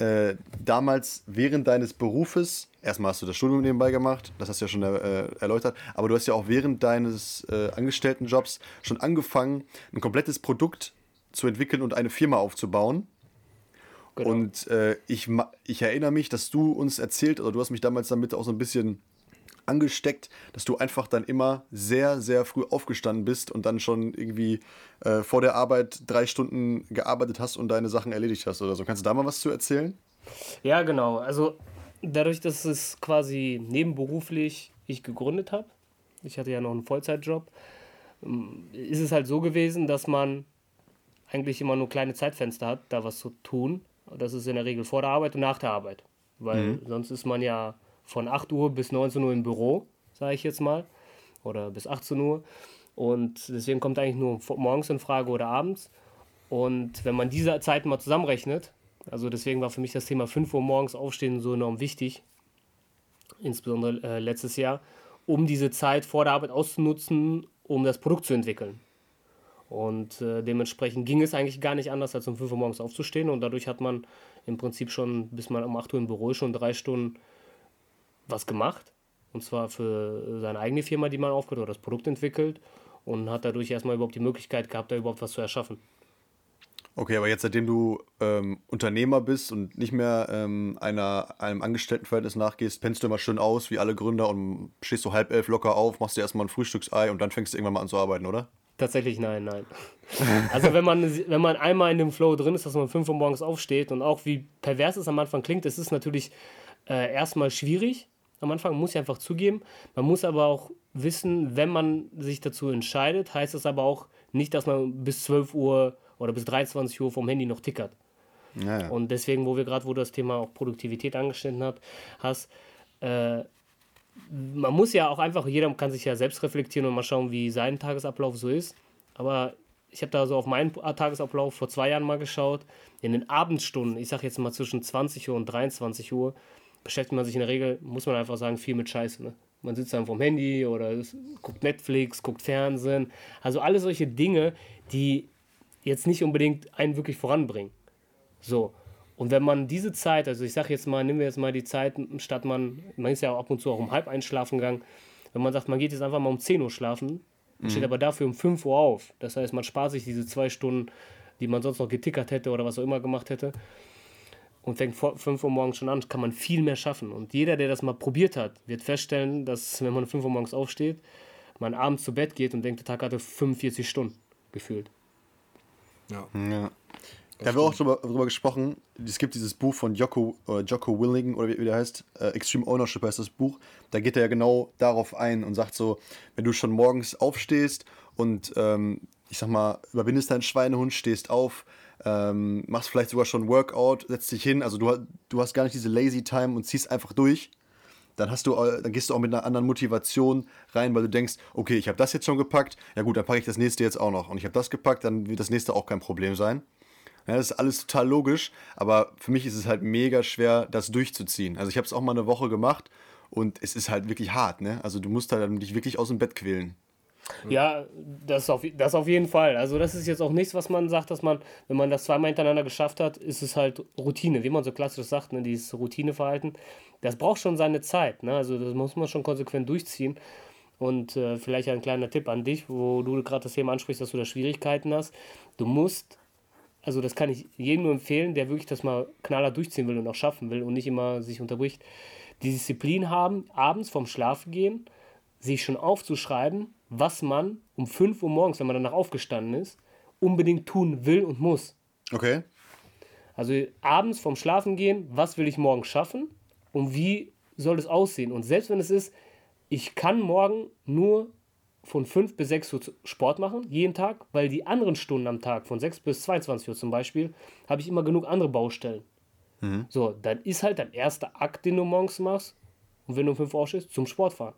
B: äh, damals während deines Berufes, erstmal hast du das Studium nebenbei gemacht, das hast du ja schon äh, erläutert, aber du hast ja auch während deines äh, Angestelltenjobs schon angefangen, ein komplettes Produkt zu entwickeln und eine Firma aufzubauen.
C: Genau.
B: Und äh, ich, ich erinnere mich, dass du uns erzählt, oder du hast mich damals damit auch so ein bisschen angesteckt, dass du einfach dann immer sehr, sehr früh aufgestanden bist und dann schon irgendwie äh, vor der Arbeit drei Stunden gearbeitet hast und deine Sachen erledigt hast oder so. Kannst du da mal was zu erzählen?
C: Ja, genau. Also dadurch, dass es quasi nebenberuflich ich gegründet habe, ich hatte ja noch einen Vollzeitjob, ähm, ist es halt so gewesen, dass man eigentlich immer nur kleine Zeitfenster hat, da was zu tun. Das ist in der Regel vor der Arbeit und nach der Arbeit. Weil sonst ist man ja von 8 Uhr bis 19 Uhr im Büro, sage ich jetzt mal. Oder bis 18 Uhr. Und deswegen kommt eigentlich nur morgens in Frage oder abends. Und wenn man diese Zeiten mal zusammenrechnet, also deswegen war für mich das Thema 5 Uhr morgens aufstehen so enorm wichtig, insbesondere äh, letztes Jahr, um diese Zeit vor der Arbeit auszunutzen, um das Produkt zu entwickeln. Und äh, dementsprechend ging es eigentlich gar nicht anders, als um 5 Uhr morgens aufzustehen. Und dadurch hat man im Prinzip schon, bis man um 8 Uhr im Büro ist, schon drei Stunden was gemacht. Und zwar für seine eigene Firma, die man aufgehört oder das Produkt entwickelt. Und hat dadurch erstmal überhaupt die Möglichkeit gehabt, da überhaupt was zu erschaffen.
B: Okay, aber jetzt, seitdem du ähm, Unternehmer bist und nicht mehr ähm, einer, einem Angestelltenverhältnis nachgehst, pennst du immer schön aus, wie alle Gründer und stehst so halb elf locker auf, machst dir erstmal ein Frühstücksei und dann fängst du irgendwann mal an zu arbeiten, oder?
C: Tatsächlich nein, nein. Also wenn man, wenn man einmal in dem Flow drin ist, dass man 5 Uhr morgens aufsteht und auch wie pervers es am Anfang klingt, es ist natürlich äh, erstmal schwierig. Am Anfang muss ich einfach zugeben. Man muss aber auch wissen, wenn man sich dazu entscheidet, heißt das aber auch nicht, dass man bis 12 Uhr oder bis 23 Uhr vom Handy noch tickert.
B: Ja, ja.
C: Und deswegen, wo wir gerade, wo du das Thema auch Produktivität angeschnitten hat, hast, äh, man muss ja auch einfach, jeder kann sich ja selbst reflektieren und mal schauen, wie sein Tagesablauf so ist. Aber ich habe da so auf meinen Tagesablauf vor zwei Jahren mal geschaut. In den Abendstunden, ich sage jetzt mal zwischen 20 Uhr und 23 Uhr, beschäftigt man sich in der Regel, muss man einfach sagen, viel mit Scheiße. Ne? Man sitzt dann vom Handy oder es- guckt Netflix, guckt Fernsehen. Also alle solche Dinge, die jetzt nicht unbedingt einen wirklich voranbringen. So. Und wenn man diese Zeit, also ich sage jetzt mal, nehmen wir jetzt mal die Zeit, statt man, man ist ja ab und zu auch um halb eins schlafen gegangen, wenn man sagt, man geht jetzt einfach mal um 10 Uhr schlafen, steht aber dafür um 5 Uhr auf. Das heißt, man spart sich diese zwei Stunden, die man sonst noch getickert hätte oder was auch immer gemacht hätte und fängt vor 5 Uhr morgens schon an, kann man viel mehr schaffen. Und jeder, der das mal probiert hat, wird feststellen, dass wenn man um 5 Uhr morgens aufsteht, man abends zu Bett geht und denkt, der Tag hatte 45 Stunden gefühlt.
A: Ja.
B: Ja. Da haben wir auch drüber, drüber gesprochen. Es gibt dieses Buch von Jocko, oder Jocko Willing, oder wie, wie der heißt, äh, Extreme Ownership heißt das Buch. Da geht er ja genau darauf ein und sagt so, wenn du schon morgens aufstehst und ähm, ich sag mal, überwindest deinen Schweinehund, stehst auf, ähm, machst vielleicht sogar schon Workout, setzt dich hin, also du, du hast gar nicht diese Lazy Time und ziehst einfach durch. Dann, hast du, äh, dann gehst du auch mit einer anderen Motivation rein, weil du denkst, okay, ich habe das jetzt schon gepackt, ja gut, dann packe ich das nächste jetzt auch noch. Und ich habe das gepackt, dann wird das nächste auch kein Problem sein. Ja, das ist alles total logisch, aber für mich ist es halt mega schwer, das durchzuziehen. Also ich habe es auch mal eine Woche gemacht und es ist halt wirklich hart, ne? Also du musst halt dich wirklich aus dem Bett quälen.
C: Ja, das auf, das auf jeden Fall. Also das ist jetzt auch nichts, was man sagt, dass man, wenn man das zweimal hintereinander geschafft hat, ist es halt Routine, wie man so klassisch sagt, ne, dieses Routineverhalten. Das braucht schon seine Zeit. Ne? Also das muss man schon konsequent durchziehen. Und äh, vielleicht ein kleiner Tipp an dich, wo du gerade das Thema ansprichst, dass du da Schwierigkeiten hast. Du musst also das kann ich jedem nur empfehlen, der wirklich das mal knaller durchziehen will und auch schaffen will und nicht immer sich unterbricht, die Disziplin haben, abends vorm Schlafen gehen, sich schon aufzuschreiben, was man um 5 Uhr morgens, wenn man danach aufgestanden ist, unbedingt tun will und muss.
B: Okay.
C: Also abends vorm Schlafen gehen, was will ich morgen schaffen und wie soll es aussehen? Und selbst wenn es ist, ich kann morgen nur von 5 bis 6 Uhr Sport machen, jeden Tag, weil die anderen Stunden am Tag, von 6 bis 22 Uhr zum Beispiel, habe ich immer genug andere Baustellen. Mhm. So, dann ist halt dein erster Akt, den du morgens machst, und wenn du um 5 Uhr aufstehst, zum Sport fahren.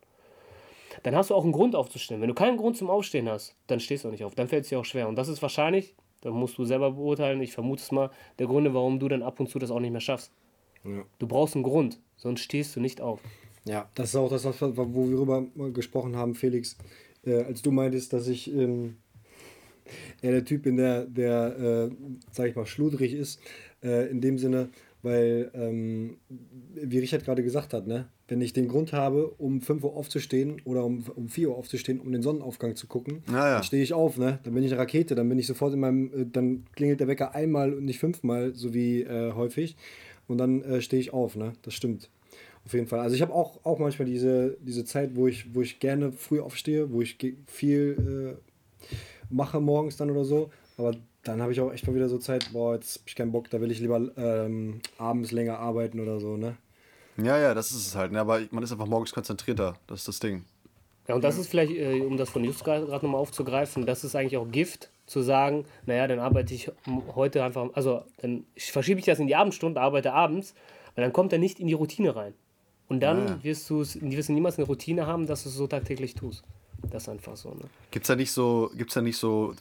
C: Dann hast du auch einen Grund aufzustehen. Wenn du keinen Grund zum Aufstehen hast, dann stehst du auch nicht auf. Dann fällt es dir auch schwer. Und das ist wahrscheinlich, da musst du selber beurteilen, ich vermute es mal, der Gründe, warum du dann ab und zu das auch nicht mehr schaffst. Ja. Du brauchst einen Grund, sonst stehst du nicht auf.
A: Ja, das ist auch das, wo wir darüber gesprochen haben, Felix äh, als du meintest, dass ich ähm, eher der Typ bin, der, der äh, sag ich mal, schludrig ist, äh, in dem Sinne, weil, ähm, wie Richard gerade gesagt hat, ne, wenn ich den Grund habe, um 5 Uhr aufzustehen oder um, um 4 Uhr aufzustehen, um den Sonnenaufgang zu gucken, ja, ja. dann stehe ich auf, ne? Dann bin ich eine Rakete, dann bin ich sofort in meinem, äh, dann klingelt der Wecker einmal und nicht fünfmal, so wie äh, häufig. Und dann äh, stehe ich auf, ne? Das stimmt. Auf jeden Fall. Also ich habe auch, auch manchmal diese, diese Zeit, wo ich, wo ich gerne früh aufstehe, wo ich viel äh, mache morgens dann oder so. Aber dann habe ich auch echt mal wieder so Zeit, boah, jetzt habe ich keinen Bock, da will ich lieber ähm, abends länger arbeiten oder so, ne?
B: Ja, ja, das ist es halt. Ne? Aber man ist einfach morgens konzentrierter. Das ist das Ding.
C: Ja, und das ist vielleicht, äh, um das von Just gerade nochmal aufzugreifen, das ist eigentlich auch Gift, zu sagen, naja, dann arbeite ich heute einfach, also dann verschiebe ich das in die Abendstunden, arbeite abends, weil dann kommt er nicht in die Routine rein. Und dann ja. wirst, wirst du niemals eine Routine haben, dass du es so tagtäglich tust. Das ist einfach so. Ne?
B: Gibt es da nicht so, gibt's da nicht so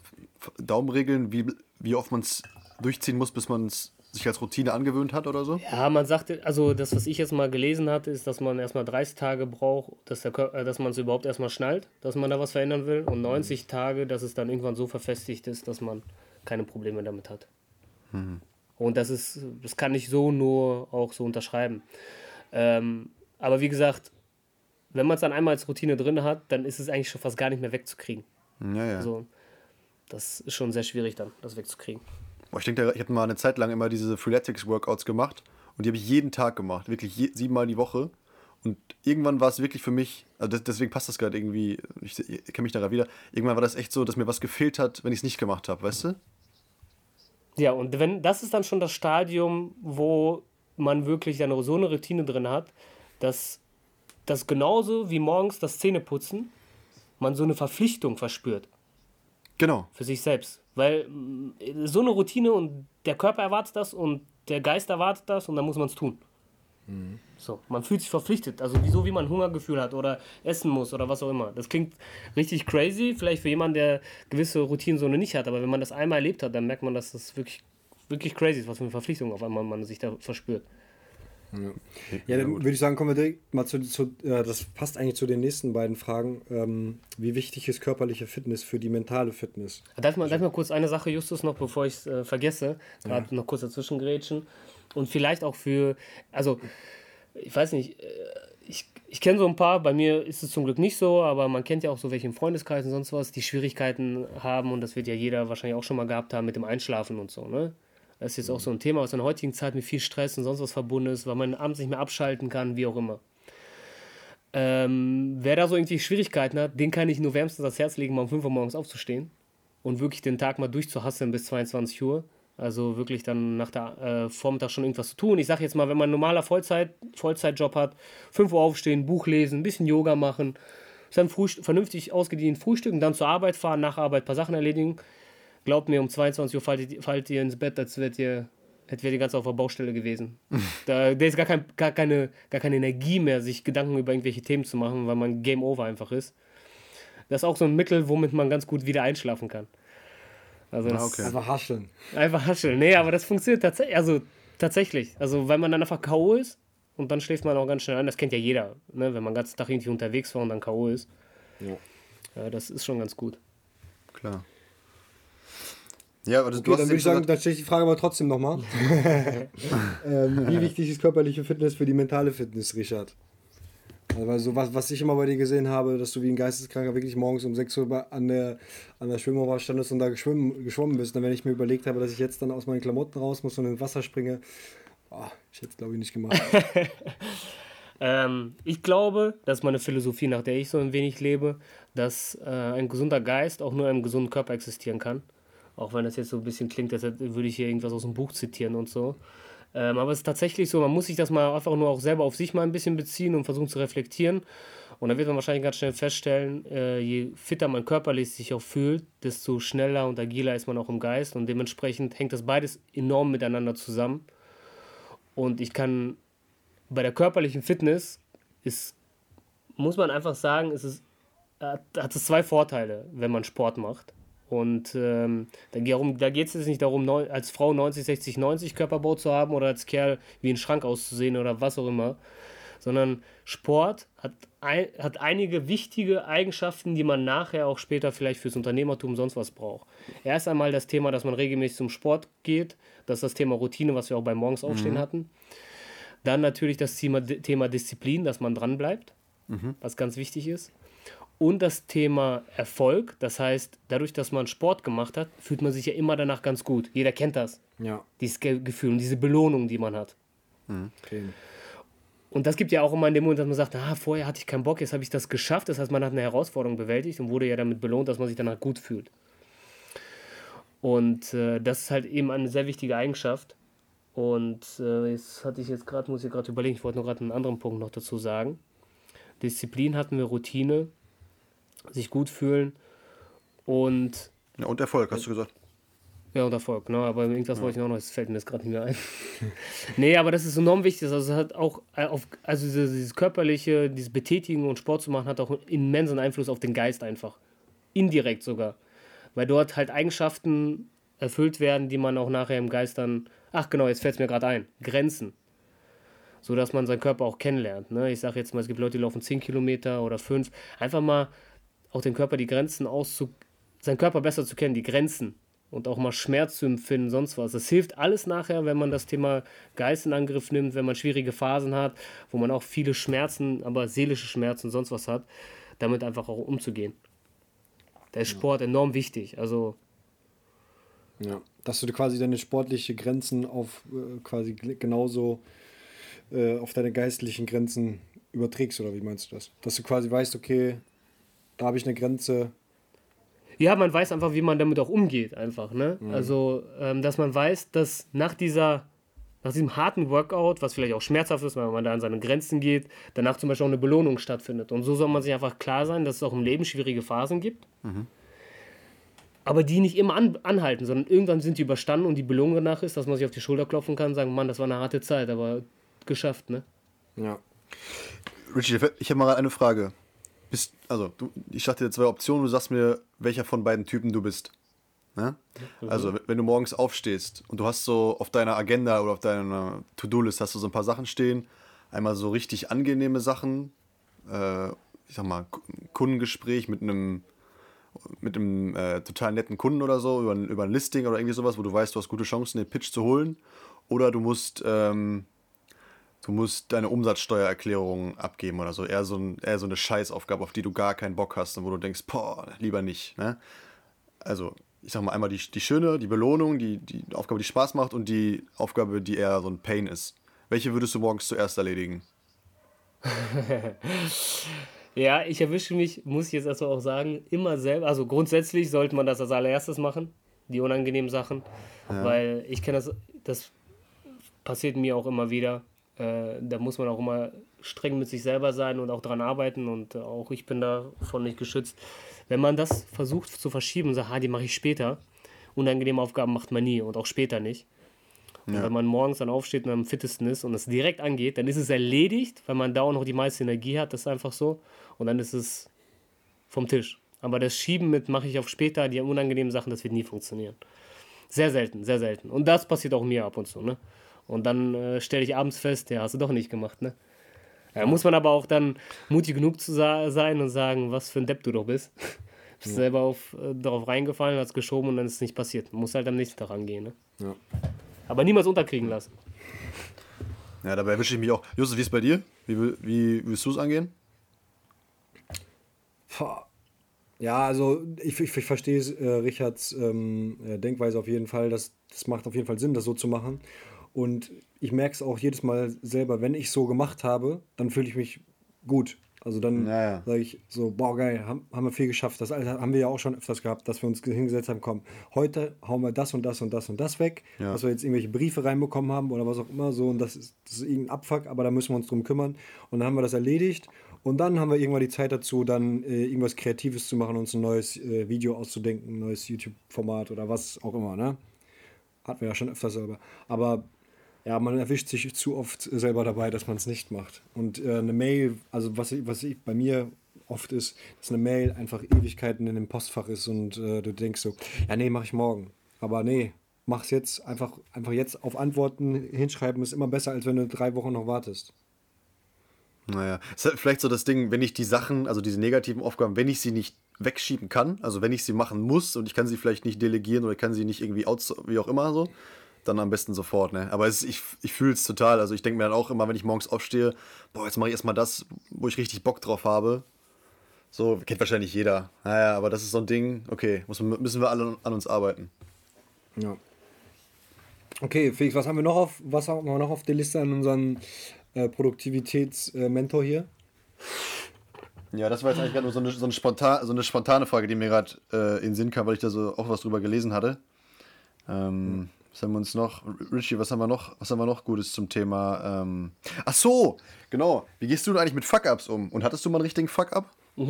B: Daumenregeln, wie, wie oft man es durchziehen muss, bis man es sich als Routine angewöhnt hat oder so?
C: Ja, man sagt, also das, was ich jetzt mal gelesen hatte, ist, dass man erstmal 30 Tage braucht, dass, der, äh, dass man es überhaupt erstmal schnallt, dass man da was verändern will. Und 90 mhm. Tage, dass es dann irgendwann so verfestigt ist, dass man keine Probleme damit hat. Mhm. Und das ist, das kann ich so nur auch so unterschreiben. Ähm, aber wie gesagt, wenn man es dann einmal als Routine drin hat, dann ist es eigentlich schon fast gar nicht mehr wegzukriegen. Ja, ja. Also, das ist schon sehr schwierig dann, das wegzukriegen.
B: Boah, ich denke, ich habe mal eine Zeit lang immer diese Freeletics-Workouts gemacht und die habe ich jeden Tag gemacht, wirklich je, siebenmal die Woche. Und irgendwann war es wirklich für mich, also deswegen passt das gerade irgendwie, ich, ich kenne mich daran wieder, irgendwann war das echt so, dass mir was gefehlt hat, wenn ich es nicht gemacht habe, weißt du?
C: Ja, und wenn das ist dann schon das Stadium, wo man wirklich dann so eine Routine drin hat, dass das genauso wie morgens das Zähneputzen man so eine Verpflichtung verspürt.
B: Genau.
C: Für sich selbst. Weil mm, so eine Routine und der Körper erwartet das und der Geist erwartet das und dann muss man es tun. Mhm. So, man fühlt sich verpflichtet, also wieso wie man Hungergefühl hat oder essen muss oder was auch immer. Das klingt richtig crazy, vielleicht für jemanden, der gewisse Routinen so nicht hat, aber wenn man das einmal erlebt hat, dann merkt man, dass das wirklich, wirklich crazy ist, was für eine Verpflichtung auf einmal man sich da verspürt.
A: Ja, ja dann würde ich sagen, kommen wir direkt mal zu, zu äh, das passt eigentlich zu den nächsten beiden Fragen. Ähm, wie wichtig ist körperliche Fitness für die mentale Fitness?
C: Darf ich mal, darf mal kurz eine Sache, Justus, noch bevor ich es äh, vergesse, gerade ja. noch kurz dazwischen grätschen und vielleicht auch für, also ich weiß nicht, äh, ich, ich kenne so ein paar, bei mir ist es zum Glück nicht so, aber man kennt ja auch so welche im Freundeskreis und sonst was, die Schwierigkeiten haben und das wird ja jeder wahrscheinlich auch schon mal gehabt haben mit dem Einschlafen und so, ne? Das ist jetzt auch so ein Thema was in der heutigen Zeit mit viel Stress und sonst was verbunden ist, weil man abends nicht mehr abschalten kann, wie auch immer. Ähm, wer da so irgendwie Schwierigkeiten hat, den kann ich nur wärmstens das Herz legen, mal um 5 Uhr morgens aufzustehen und wirklich den Tag mal durchzuhasseln bis 22 Uhr. Also wirklich dann nach der äh, Vormittag schon irgendwas zu tun. Ich sage jetzt mal, wenn man ein normaler Vollzeit, Vollzeitjob hat, 5 Uhr aufstehen, Buch lesen, ein bisschen Yoga machen, dann vernünftig ausgedient frühstücken, dann zur Arbeit fahren, nach Arbeit ein paar Sachen erledigen glaubt mir, um 22 Uhr fallt ihr, fallt ihr ins Bett, als wärt ihr, als wärt ihr ganz auf der Baustelle gewesen. da, da ist gar, kein, gar, keine, gar keine Energie mehr, sich Gedanken über irgendwelche Themen zu machen, weil man Game Over einfach ist. Das ist auch so ein Mittel, womit man ganz gut wieder einschlafen kann. Also
A: ah, okay. Einfach hascheln.
C: Einfach hascheln. Nee, aber das funktioniert tatsächlich. Also tatsächlich. Also weil man dann einfach K.O. ist und dann schläft man auch ganz schnell ein. Das kennt ja jeder, ne? wenn man den ganzen Tag irgendwie unterwegs war und dann K.O. ist. Ja. ja. Das ist schon ganz gut.
B: Klar.
A: Ja, aber das, okay, dann würde ich sagen, dann stelle ich die Frage aber trotzdem nochmal. ähm, wie wichtig ist körperliche Fitness für die mentale Fitness, Richard? Also was, was ich immer bei dir gesehen habe, dass du wie ein Geisteskranker wirklich morgens um 6 Uhr an der, an der Schwimmmauer standest und da geschwommen, geschwommen bist. Und wenn ich mir überlegt habe, dass ich jetzt dann aus meinen Klamotten raus muss und ins Wasser springe, oh, ich hätte es glaube ich nicht gemacht.
C: ähm, ich glaube, das ist meine Philosophie, nach der ich so ein wenig lebe, dass äh, ein gesunder Geist auch nur in einem gesunden Körper existieren kann. Auch wenn das jetzt so ein bisschen klingt, als würde ich hier irgendwas aus dem Buch zitieren und so. Ähm, aber es ist tatsächlich so, man muss sich das mal einfach nur auch selber auf sich mal ein bisschen beziehen und versuchen zu reflektieren. Und dann wird man wahrscheinlich ganz schnell feststellen, äh, je fitter man körperlich sich auch fühlt, desto schneller und agiler ist man auch im Geist. Und dementsprechend hängt das beides enorm miteinander zusammen. Und ich kann bei der körperlichen Fitness ist, muss man einfach sagen, ist es, hat es zwei Vorteile, wenn man Sport macht. Und ähm, da, da geht es jetzt nicht darum, als Frau 90, 60, 90 Körperbau zu haben oder als Kerl wie ein Schrank auszusehen oder was auch immer, sondern Sport hat, ein, hat einige wichtige Eigenschaften, die man nachher auch später vielleicht fürs Unternehmertum sonst was braucht. Erst einmal das Thema, dass man regelmäßig zum Sport geht, das ist das Thema Routine, was wir auch beim Morgensaufstehen mhm. hatten. Dann natürlich das Thema, Thema Disziplin, dass man dranbleibt, mhm. was ganz wichtig ist und das Thema Erfolg. Das heißt, dadurch, dass man Sport gemacht hat, fühlt man sich ja immer danach ganz gut. Jeder kennt das.
A: Ja.
C: Dieses Gefühl und diese Belohnung, die man hat.
A: Mhm. Okay.
C: Und das gibt ja auch immer in dem Moment, dass man sagt, ah, vorher hatte ich keinen Bock, jetzt habe ich das geschafft. Das heißt, man hat eine Herausforderung bewältigt und wurde ja damit belohnt, dass man sich danach gut fühlt. Und äh, das ist halt eben eine sehr wichtige Eigenschaft. Und äh, jetzt hatte ich jetzt gerade, muss ich gerade überlegen, ich wollte noch gerade einen anderen Punkt noch dazu sagen. Disziplin hatten wir, Routine sich gut fühlen und.
B: Ja, und Erfolg, hast du gesagt.
C: Ja, und Erfolg, genau. Aber irgendwas ja. wollte ich noch, das fällt mir jetzt gerade nicht mehr ein. nee, aber das ist enorm wichtig. Also, es hat auch äh, auf, also dieses, dieses körperliche, dieses Betätigen und Sport zu machen, hat auch einen immensen Einfluss auf den Geist einfach. Indirekt sogar. Weil dort halt Eigenschaften erfüllt werden, die man auch nachher im Geist dann. Ach, genau, jetzt fällt es mir gerade ein. Grenzen. So dass man seinen Körper auch kennenlernt. Ne? Ich sage jetzt mal, es gibt Leute, die laufen 10 Kilometer oder 5. Einfach mal auch dem Körper die Grenzen auszu, seinen Körper besser zu kennen, die Grenzen und auch mal Schmerz zu empfinden, sonst was. Das hilft alles nachher, wenn man das Thema Geist in Angriff nimmt, wenn man schwierige Phasen hat, wo man auch viele Schmerzen, aber seelische Schmerzen, sonst was hat, damit einfach auch umzugehen. Da ist Sport enorm wichtig. Also
A: ja, dass du quasi deine sportlichen Grenzen auf äh, quasi genauso äh, auf deine geistlichen Grenzen überträgst, oder wie meinst du das? Dass du quasi weißt, okay, da habe ich eine Grenze.
C: Ja, man weiß einfach, wie man damit auch umgeht, einfach. Ne? Mhm. Also, ähm, dass man weiß, dass nach dieser nach diesem harten Workout, was vielleicht auch schmerzhaft ist, weil man da an seine Grenzen geht, danach zum Beispiel auch eine Belohnung stattfindet. Und so soll man sich einfach klar sein, dass es auch im Leben schwierige Phasen gibt. Mhm. Aber die nicht immer an, anhalten, sondern irgendwann sind die überstanden und die Belohnung danach ist, dass man sich auf die Schulter klopfen kann und sagen, Mann, das war eine harte Zeit, aber geschafft, ne?
A: Ja.
B: Richie, ich habe mal eine Frage bist, also du, ich sagte dir zwei Optionen, du sagst mir, welcher von beiden Typen du bist. Ne? Mhm. Also, wenn du morgens aufstehst und du hast so auf deiner Agenda oder auf deiner To-Do-List hast du so ein paar Sachen stehen, einmal so richtig angenehme Sachen, äh, ich sag mal, Kundengespräch mit einem mit einem äh, total netten Kunden oder so, über ein, über ein Listing oder irgendwie sowas, wo du weißt, du hast gute Chancen, den Pitch zu holen. Oder du musst ähm, du musst deine Umsatzsteuererklärung abgeben oder so. Eher so, ein, eher so eine Scheißaufgabe, auf die du gar keinen Bock hast und wo du denkst, boah, lieber nicht. Ne? Also, ich sag mal einmal die, die schöne, die Belohnung, die, die Aufgabe, die Spaß macht und die Aufgabe, die eher so ein Pain ist. Welche würdest du morgens zuerst erledigen?
C: ja, ich erwische mich, muss ich jetzt erstmal auch sagen, immer selber. Also grundsätzlich sollte man das als allererstes machen, die unangenehmen Sachen. Ja. Weil ich kenne das, das passiert mir auch immer wieder äh, da muss man auch immer streng mit sich selber sein und auch dran arbeiten und äh, auch ich bin davon nicht geschützt. Wenn man das versucht zu verschieben und sagt, ah, die mache ich später unangenehme Aufgaben macht man nie und auch später nicht. Und
B: Ja.
C: wenn man morgens dann aufsteht und am fittesten ist und es direkt angeht, dann ist es erledigt, weil man da auch noch die meiste Energie hat, das ist einfach so. Und dann ist es vom Tisch. Aber das Schieben mit mache ich auf später, die unangenehmen Sachen, das wird nie funktionieren. Sehr selten, sehr selten. Und das passiert auch mir ab und zu, ne? Und dann äh, stelle ich abends fest, ja, hast du doch nicht gemacht, ne? Da muss man aber auch dann mutig genug zu sein und sagen, was für ein Depp du doch bist. bist selber auf, äh, darauf reingefallen, hast geschoben und dann ist es nicht passiert. Muss halt am nächsten Tag angehen, ne?
A: Ja.
C: Aber niemals unterkriegen lassen.
B: Ja, dabei erwische ich mich auch. Justus, wie ist es bei dir? Wie, will- wie willst du es angehen?
A: Ja, also ich, ich, ich verstehe äh, Richards ähm, äh, Denkweise auf jeden Fall. Das, das macht auf jeden Fall Sinn, das so zu machen. Und ich merke es auch jedes Mal selber, wenn ich so gemacht habe, dann fühle ich mich gut. Also dann
B: Ja, ja.
A: sage ich so, boah geil, haben, haben wir viel geschafft. Das haben wir ja auch schon öfters gehabt, dass wir uns hingesetzt haben, komm, heute hauen wir das und das und das und das weg,
B: Ja.
A: dass wir jetzt irgendwelche Briefe reinbekommen haben oder was auch immer so und das ist, das ist irgendein Abfuck, aber da müssen wir uns drum kümmern. Und dann haben wir das erledigt und dann haben wir irgendwann die Zeit dazu, dann äh, irgendwas Kreatives zu machen, uns ein neues äh, Video auszudenken, ein neues YouTube-Format oder was auch immer, ne? Hatten wir ja schon öfter selber. Aber ja, man erwischt sich zu oft selber dabei, dass man es nicht macht. Und äh, eine Mail, also was, was ich, bei mir oft ist, dass eine Mail einfach Ewigkeiten in dem Postfach ist und äh, du denkst so, ja nee, mach ich morgen. Aber nee, mach's jetzt, einfach, einfach jetzt auf Antworten hinschreiben ist immer besser, als wenn du drei Wochen noch wartest.
B: Naja, ist halt vielleicht so das Ding, wenn ich die Sachen, also diese negativen Aufgaben, wenn ich sie nicht wegschieben kann, also wenn ich sie machen muss und ich kann sie vielleicht nicht delegieren oder ich kann sie nicht irgendwie outs wie auch immer so, dann am besten sofort, ne? Aber es, ich, ich fühle es total. Also ich denke mir dann auch immer, wenn ich morgens aufstehe, boah, jetzt mache ich erstmal das, wo ich richtig Bock drauf habe. So, kennt wahrscheinlich jeder. Naja, aber das ist so ein Ding, okay, muss, müssen wir alle an uns arbeiten.
A: Ja. Okay, Felix, was haben wir noch auf, was haben wir noch auf der Liste an unseren äh, Produktivitätsmentor hier?
B: Ja, das war jetzt eigentlich gerade nur so eine, so, eine spontan, so eine spontane Frage, die mir gerade äh, in den Sinn kam, weil ich da so auch was drüber gelesen hatte. Ähm, was haben wir uns noch? Richie, was haben wir noch? Was haben wir noch Gutes zum Thema? Ähm, ach so, genau. Wie gehst du denn eigentlich mit Fuck-Ups um? Und hattest du mal einen richtigen Fuck-Up?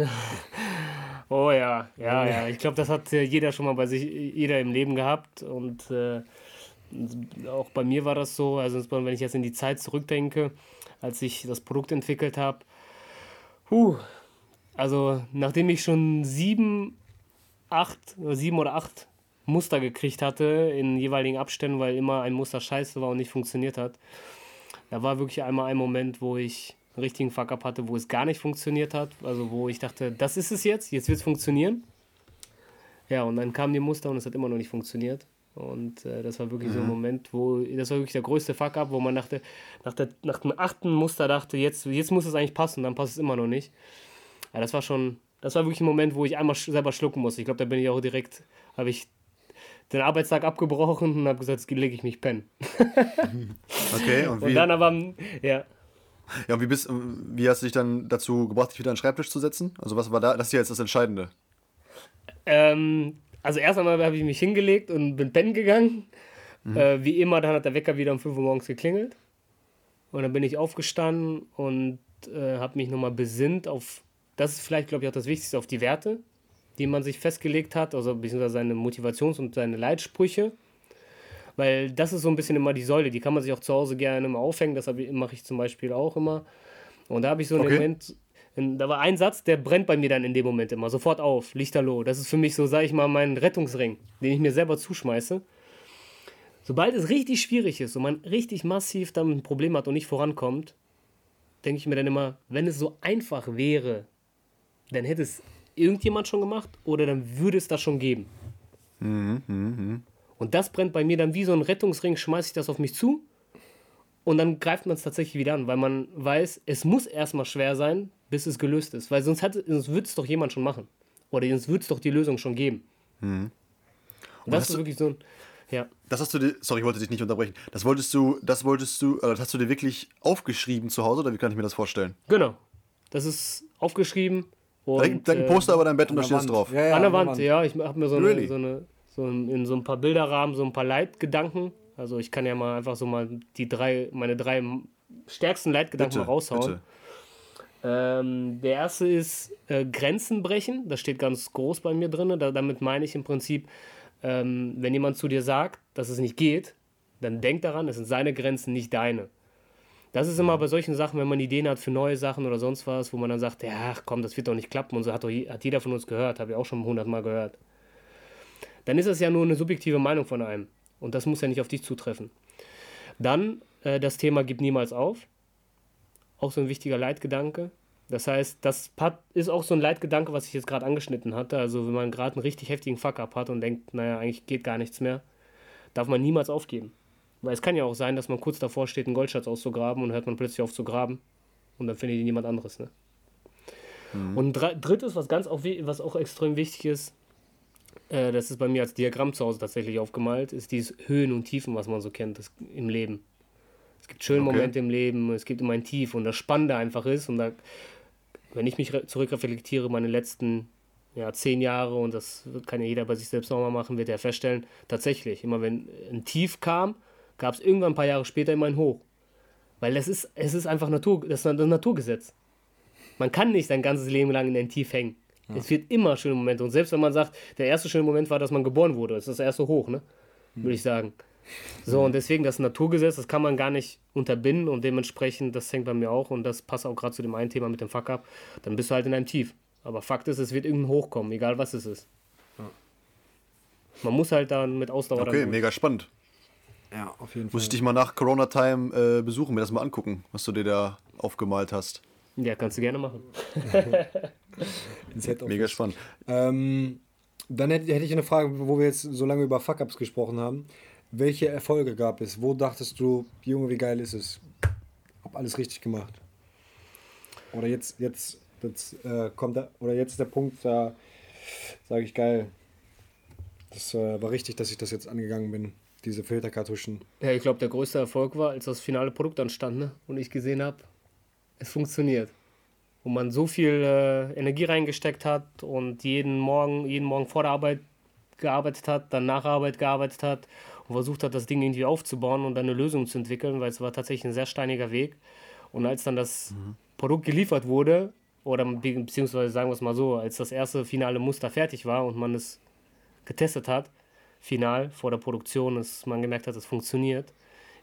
C: Oh ja, ja, ja. Ich glaube, das hat jeder schon mal bei sich, jeder im Leben gehabt. Und äh, auch bei mir war das so. Also wenn ich jetzt in die Zeit zurückdenke, als ich das Produkt entwickelt habe. Puh, also nachdem ich schon sieben, acht, sieben oder acht Muster gekriegt hatte in jeweiligen Abständen, weil immer ein Muster scheiße war und nicht funktioniert hat. Da war wirklich einmal ein Moment, wo ich einen richtigen Fuck-up hatte, wo es gar nicht funktioniert hat. Also wo ich dachte, das ist es jetzt, jetzt wird es funktionieren. Ja, und dann kamen die Muster und es hat immer noch nicht funktioniert. Und äh, das war wirklich so ein Moment, wo, das war wirklich der größte Fuck-up, wo man dachte, nach, der, nach dem achten Muster dachte, jetzt, jetzt muss es eigentlich passen, dann passt es immer noch nicht. Ja, das war schon, das war wirklich ein Moment, wo ich einmal sch selber schlucken musste. Ich glaube, da bin ich auch direkt, habe ich den Arbeitstag abgebrochen und habe gesagt, jetzt lege ich mich pennen.
B: Okay, und wie,
C: Und dann aber, ja,
B: ja, und wie, bist, wie hast du dich dann dazu gebracht, dich wieder an den Schreibtisch zu setzen? Also was war da? Das ist ja jetzt das Entscheidende.
C: Ähm, also erst einmal habe ich mich hingelegt und bin pennen gegangen.
B: Mhm.
C: Äh, wie immer, dann hat der Wecker wieder um 5 Uhr morgens geklingelt. Und dann bin ich aufgestanden und äh, habe mich nochmal besinnt auf, das ist vielleicht, glaube ich, auch das Wichtigste, auf die Werte, die man sich festgelegt hat, also beziehungsweise seine Motivations- und seine Leitsprüche. Weil das ist so ein bisschen immer die Säule, die kann man sich auch zu Hause gerne immer aufhängen, das mache ich zum Beispiel auch immer. Und da habe ich so einen
B: Okay.
C: Moment, da war ein Satz, der brennt bei mir dann in dem Moment immer, sofort auf, lichterloh. Das ist für mich so, sage ich mal, mein Rettungsring, den ich mir selber zuschmeiße. Sobald es richtig schwierig ist und man richtig massiv damit ein Problem hat und nicht vorankommt, denke ich mir dann immer, wenn es so einfach wäre, dann hätte es irgendjemand schon gemacht oder dann würde es das schon geben. Und das brennt bei mir dann wie so ein Rettungsring, schmeiße ich das auf mich zu und dann greift man es tatsächlich wieder an, weil man weiß, es muss erstmal schwer sein, bis es gelöst ist, weil sonst, hat, sonst würde es doch jemand schon machen. Oder sonst würde es doch die Lösung schon geben. Und das
B: hast
C: ist wirklich so ein, ja.
B: Das hast du dir, sorry, ich wollte dich nicht unterbrechen. Das wolltest du, das wolltest du, äh, das hast du dir wirklich aufgeschrieben zu Hause oder wie kann ich mir das vorstellen?
C: Genau. Das ist aufgeschrieben. Und,
B: Da hängt da hängt ein
C: äh,
B: Poster über deinem Bett und da steht es
A: Wand.
B: drauf.
A: Ja, ja,
C: an der Wand, ja. Ich habe mir so,
B: Really?
C: eine, so eine, so ein, in so ein paar Bilderrahmen so ein paar Leitgedanken. Also ich kann ja mal einfach so mal die drei, meine drei stärksten Leitgedanken
B: Bitte,
C: mal raushauen.
B: bitte.
C: Ähm, der erste ist äh, Grenzen brechen. Das steht ganz groß bei mir drin. Da, damit meine ich im Prinzip, ähm, wenn jemand zu dir sagt, dass es nicht geht, dann denk daran, es sind seine Grenzen, nicht deine. Das ist immer bei solchen Sachen, wenn man Ideen hat für neue Sachen oder sonst was, wo man dann sagt, ja, komm, das wird doch nicht klappen und so hat, doch, hat jeder von uns gehört, habe ich auch schon hundertmal gehört. Dann ist das ja nur eine subjektive Meinung von einem und das muss ja nicht auf dich zutreffen. Dann äh, das Thema gib niemals auf. Auch so ein wichtiger Leitgedanke. Das heißt, das ist auch so ein Leitgedanke, was ich jetzt gerade angeschnitten hatte. Also wenn man gerade einen richtig heftigen Fuck-up hat und denkt, naja, eigentlich geht gar nichts mehr, darf man niemals aufgeben. Weil es kann ja auch sein, dass man kurz davor steht, einen Goldschatz auszugraben und hört man plötzlich auf zu graben und dann findet ihn jemand anderes. Ne? Mhm. Und drittes, was ganz auch, was auch extrem wichtig ist, äh, das ist bei mir als Diagramm zu Hause tatsächlich aufgemalt, ist dieses Höhen und Tiefen, was man so kennt das, im Leben. Es gibt schöne okay. Momente im Leben, es gibt immer ein Tief und das Spannende einfach ist, und da, wenn ich mich zurückreflektiere, meine letzten ja, zehn Jahre, und das kann ja jeder bei sich selbst nochmal machen, wird er feststellen, tatsächlich, immer wenn ein Tief kam, gab es irgendwann ein paar Jahre später immer ein Hoch. Weil das ist, es ist einfach Natur, das ein Naturgesetz. Man kann nicht sein ganzes Leben lang in ein Tief hängen. Ja. Es wird immer schöne Momente. Und selbst wenn man sagt, der erste schöne Moment war, dass man geboren wurde, ist das erste Hoch, ne? Hm. Würde ich sagen. So, und deswegen das Naturgesetz, das kann man gar nicht unterbinden und dementsprechend, das hängt bei mir auch und das passt auch gerade zu dem einen Thema mit dem Fuck-Up, dann bist du halt in einem Tief. Aber Fakt ist, es wird irgendein Hoch kommen, egal was es ist. Ja. Man muss halt dann mit Ausdauer
B: Okay, mega spannend.
A: Ja, auf jeden
B: Fall. Muss ich dich mal nach Corona-Time äh, besuchen, mir das mal angucken, was du dir da aufgemalt hast.
C: Ja, kannst du gerne machen.
B: Mega spannend.
A: Ähm, dann hätte, hätte ich eine Frage, wo wir jetzt so lange über Fuck-Ups gesprochen haben. Welche Erfolge gab es? Wo dachtest du, Junge, wie geil ist es? Hab alles richtig gemacht. Oder jetzt, jetzt, jetzt äh, kommt da, oder jetzt ist der Punkt, da sage ich geil. Das äh, war richtig, dass ich das jetzt angegangen bin diese Filterkartuschen.
C: Ja, ich glaube, der größte Erfolg war, als das finale Produkt anstand ne? und ich gesehen habe, es funktioniert. Und man so viel äh, Energie reingesteckt hat und jeden Morgen, jeden Morgen vor der Arbeit gearbeitet hat, dann nach Arbeit gearbeitet hat und versucht hat, das Ding irgendwie aufzubauen und dann eine Lösung zu entwickeln, weil es war tatsächlich ein sehr steiniger Weg. Und als dann das mhm. Produkt geliefert wurde, oder beziehungsweise sagen wir es mal so, als das erste finale Muster fertig war und man es getestet hat, final vor der Produktion, dass man gemerkt hat, es funktioniert.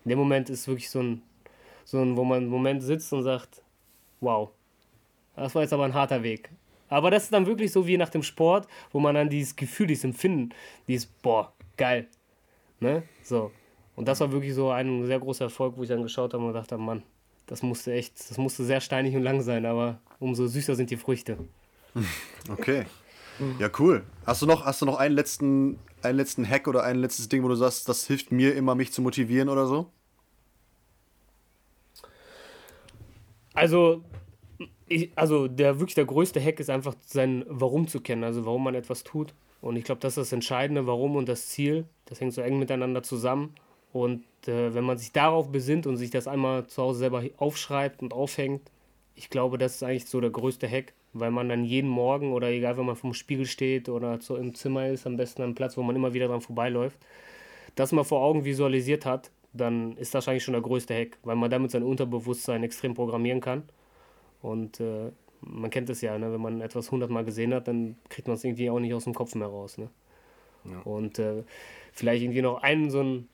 C: In dem Moment ist wirklich so ein, so ein, wo man einen Moment sitzt und sagt, wow, das war jetzt aber ein harter Weg. Aber das ist dann wirklich so wie nach dem Sport, wo man dann dieses Gefühl, dieses Empfinden, dieses, boah, geil. Ne? So. Und das war wirklich so ein sehr großer Erfolg, wo ich dann geschaut habe und dachte, Mann, das musste echt, das musste sehr steinig und lang sein, aber umso süßer sind die Früchte.
B: Okay. Ja, cool. Hast du noch, hast du noch einen letzten einen letzten Hack oder ein letztes Ding, wo du sagst, das hilft mir immer, mich zu motivieren oder so?
C: Also, ich, also der wirklich der größte Hack ist einfach sein Warum zu kennen, also warum man etwas tut. Und ich glaube, das ist das Entscheidende, warum und das Ziel. Das hängt so eng miteinander zusammen. Und äh, wenn man sich darauf besinnt und sich das einmal zu Hause selber aufschreibt und aufhängt, ich glaube, das ist eigentlich so der größte Hack, weil man dann jeden Morgen oder egal, wenn man vom Spiegel steht oder so im Zimmer ist, am besten am Platz, wo man immer wieder dran vorbeiläuft, das mal vor Augen visualisiert hat, dann ist das eigentlich schon der größte Hack, weil man damit sein Unterbewusstsein extrem programmieren kann. Und äh, man kennt es ja, ne? wenn man etwas hundertmal gesehen hat, dann kriegt man es irgendwie auch nicht aus dem Kopf mehr raus. Ne? Ja. Und äh, vielleicht irgendwie noch einen so einen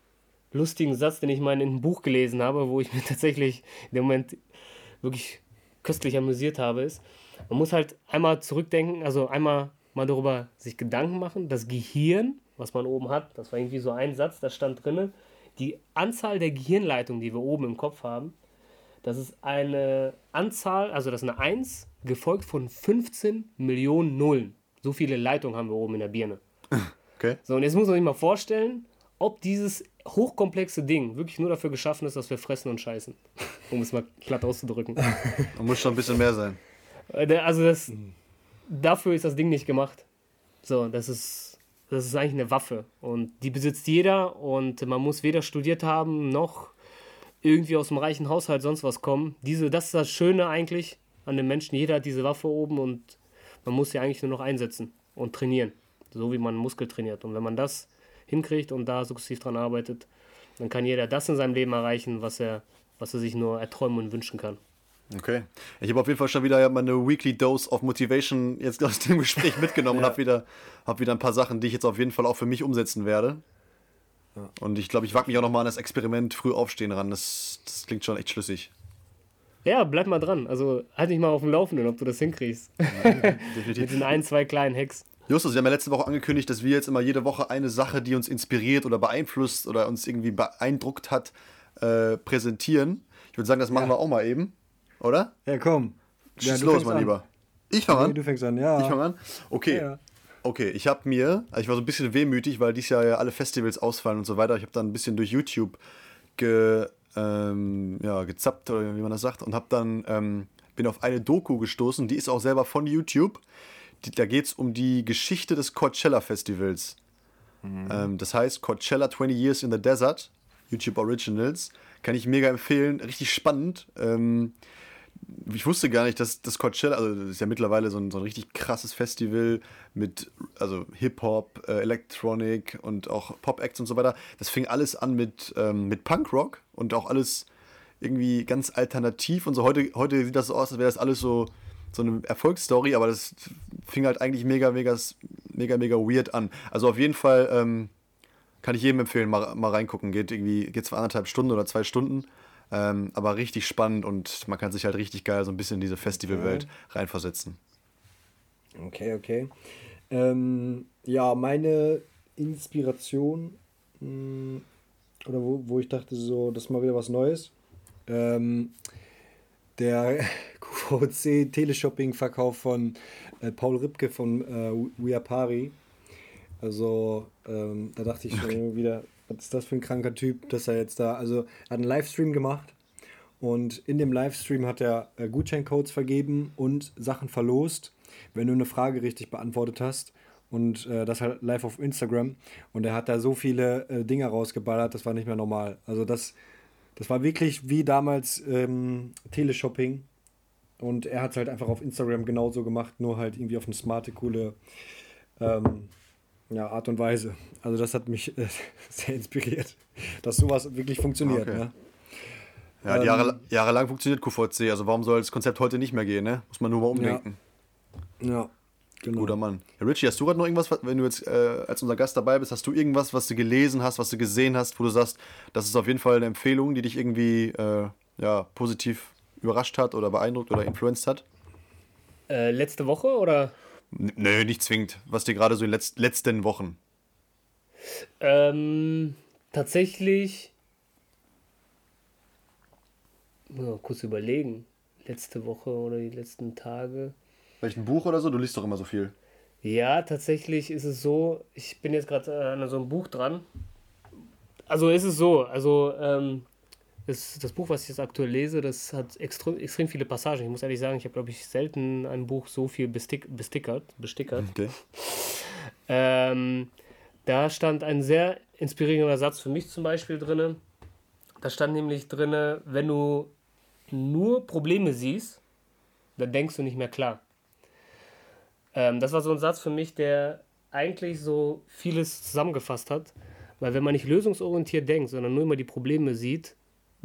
C: lustigen Satz, den ich mal in einem Buch gelesen habe, wo ich mir tatsächlich in dem Moment wirklich köstlich amüsiert habe, ist, man muss halt einmal zurückdenken, also einmal mal darüber sich Gedanken machen. Das Gehirn, was man oben hat, das war irgendwie so ein Satz, da stand drin, die Anzahl der Gehirnleitungen, die wir oben im Kopf haben, das ist eine Anzahl, also das ist eine 1, gefolgt von 15 Millionen Nullen. So viele Leitungen haben wir oben in der Birne.
B: Okay.
C: So, und jetzt muss man sich mal vorstellen, ob dieses hochkomplexe Ding wirklich nur dafür geschaffen ist, dass wir fressen und scheißen. Um es mal platt auszudrücken.
B: Da muss schon ein bisschen mehr sein.
C: Äh, also das, dafür ist das Ding nicht gemacht. So, das ist, das ist eigentlich eine Waffe und die besitzt jeder und man muss weder studiert haben noch irgendwie aus dem reichen Haushalt sonst was kommen. Diese, das ist das Schöne eigentlich an den Menschen. Jeder hat diese Waffe oben und man muss sie eigentlich nur noch einsetzen und trainieren, so wie man Muskel trainiert. Und wenn man das hinkriegt und da sukzessiv dran arbeitet, dann kann jeder das in seinem Leben erreichen, was er, was er sich nur erträumen und wünschen kann.
B: Okay. Ich habe auf jeden Fall schon wieder meine Weekly Dose of Motivation jetzt aus dem Gespräch mitgenommen ja. und habe wieder, hab wieder ein paar Sachen, die ich jetzt auf jeden Fall auch für mich umsetzen werde. Ja. Und ich glaube, ich wage mich auch nochmal an das Experiment früh aufstehen ran. Das, das klingt schon echt schlüssig.
C: Ja, bleib mal dran. Also halt dich mal auf dem Laufenden, ob du das hinkriegst. Ja, definitiv. Mit den ein, zwei kleinen Hacks.
B: Justus, wir haben ja letzte Woche angekündigt, dass wir jetzt immer jede Woche eine Sache, die uns inspiriert oder beeinflusst oder uns irgendwie beeindruckt hat, äh, präsentieren. Ich würde sagen, das machen ja. wir auch mal eben, oder?
A: Ja, komm.
B: Schieß ja, los, mein an. Lieber. Ich fange an? Nee,
A: du fängst an, ja.
B: Ich fange an? Okay. Ja, okay, ich habe mir, also ich war so ein bisschen wehmütig, weil dieses Jahr ja alle Festivals ausfallen und so weiter. Ich habe dann ein bisschen durch YouTube ge, ähm, ja, gezappt, oder wie man das sagt, und habe dann, ähm, bin auf eine Doku gestoßen, die ist auch selber von YouTube die, da geht es um die Geschichte des Coachella Festivals. Mhm. Ähm, das heißt Coachella 20 Years in the Desert, YouTube Originals. Kann ich mega empfehlen, richtig spannend. Ähm, ich wusste gar nicht, dass das Coachella, also das ist ja mittlerweile so ein, so ein richtig krasses Festival mit also Hip-Hop, äh, Electronic und auch Pop-Acts und so weiter. Das fing alles an mit, ähm, mit Punk-Rock und auch alles irgendwie ganz alternativ und so. Heute, heute sieht das so aus, als wäre das alles so so eine Erfolgsstory, aber das fing halt eigentlich mega, mega, mega, mega weird an. Also auf jeden Fall ähm, kann ich jedem empfehlen, mal, mal reingucken. Geht irgendwie, geht zwar anderthalb Stunden oder zwei Stunden, ähm, aber richtig spannend und man kann sich halt richtig geil so ein bisschen in diese Festivalwelt reinversetzen.
A: Okay, okay. Ähm, ja, meine Inspiration mh, hm, oder wo, wo ich dachte, so, das ist mal wieder was Neues. Ähm, der QVC Teleshopping-Verkauf von äh, Paul Ripke von äh, We Are Pari. Also, ähm, da dachte ich schon okay. wieder, was ist das für ein kranker Typ, dass er jetzt da, also, er hat einen Livestream gemacht und in dem Livestream hat er äh, Gutscheincodes vergeben und Sachen verlost, wenn du eine Frage richtig beantwortet hast. Und äh, das halt live auf Instagram. Und er hat da so viele äh, Dinge rausgeballert, das war nicht mehr normal. Also das, das war wirklich wie damals ähm, Teleshopping. Und er hat es halt einfach auf Instagram genauso gemacht, nur halt irgendwie auf eine smarte, coole ähm, ja, Art und Weise. Also das hat mich äh, sehr inspiriert, dass sowas wirklich funktioniert. Okay. Ne?
B: Ja, ähm, Jahre, jahrelang funktioniert QVC, also warum soll das Konzept heute nicht mehr gehen, ne? Muss man nur mal umdenken.
A: Ja, ja
B: genau. Guter Mann. Ja, Richie, hast du gerade noch irgendwas, wenn du jetzt äh, als unser Gast dabei bist, hast du irgendwas, was du gelesen hast, was du gesehen hast, wo du sagst, das ist auf jeden Fall eine Empfehlung, die dich irgendwie äh, ja, positiv überrascht hat oder beeindruckt oder influenced hat?
C: Äh, letzte Woche oder?
B: Nö, nicht zwingend. Was dir gerade so in den letz letzten Wochen?
C: Ähm, tatsächlich. Mal kurz überlegen. Letzte Woche oder die letzten Tage.
B: Vielleicht ein Buch oder so? Du liest doch immer so viel.
C: Ja, tatsächlich ist es so. Ich bin jetzt gerade an so einem Buch dran. Also ist es so. Also ähm, das, das Buch, was ich jetzt aktuell lese, das hat extrem, extrem viele Passagen. Ich muss ehrlich sagen, ich habe, glaube ich, selten ein Buch so viel bestick, bestickert. bestickert. Okay. Ähm, da stand ein sehr inspirierender Satz für mich zum Beispiel drin. Da stand nämlich drin, wenn du nur Probleme siehst, dann denkst du nicht mehr klar. Ähm, das war so ein Satz für mich, der eigentlich so vieles zusammengefasst hat. Weil wenn man nicht lösungsorientiert denkt, sondern nur immer die Probleme sieht,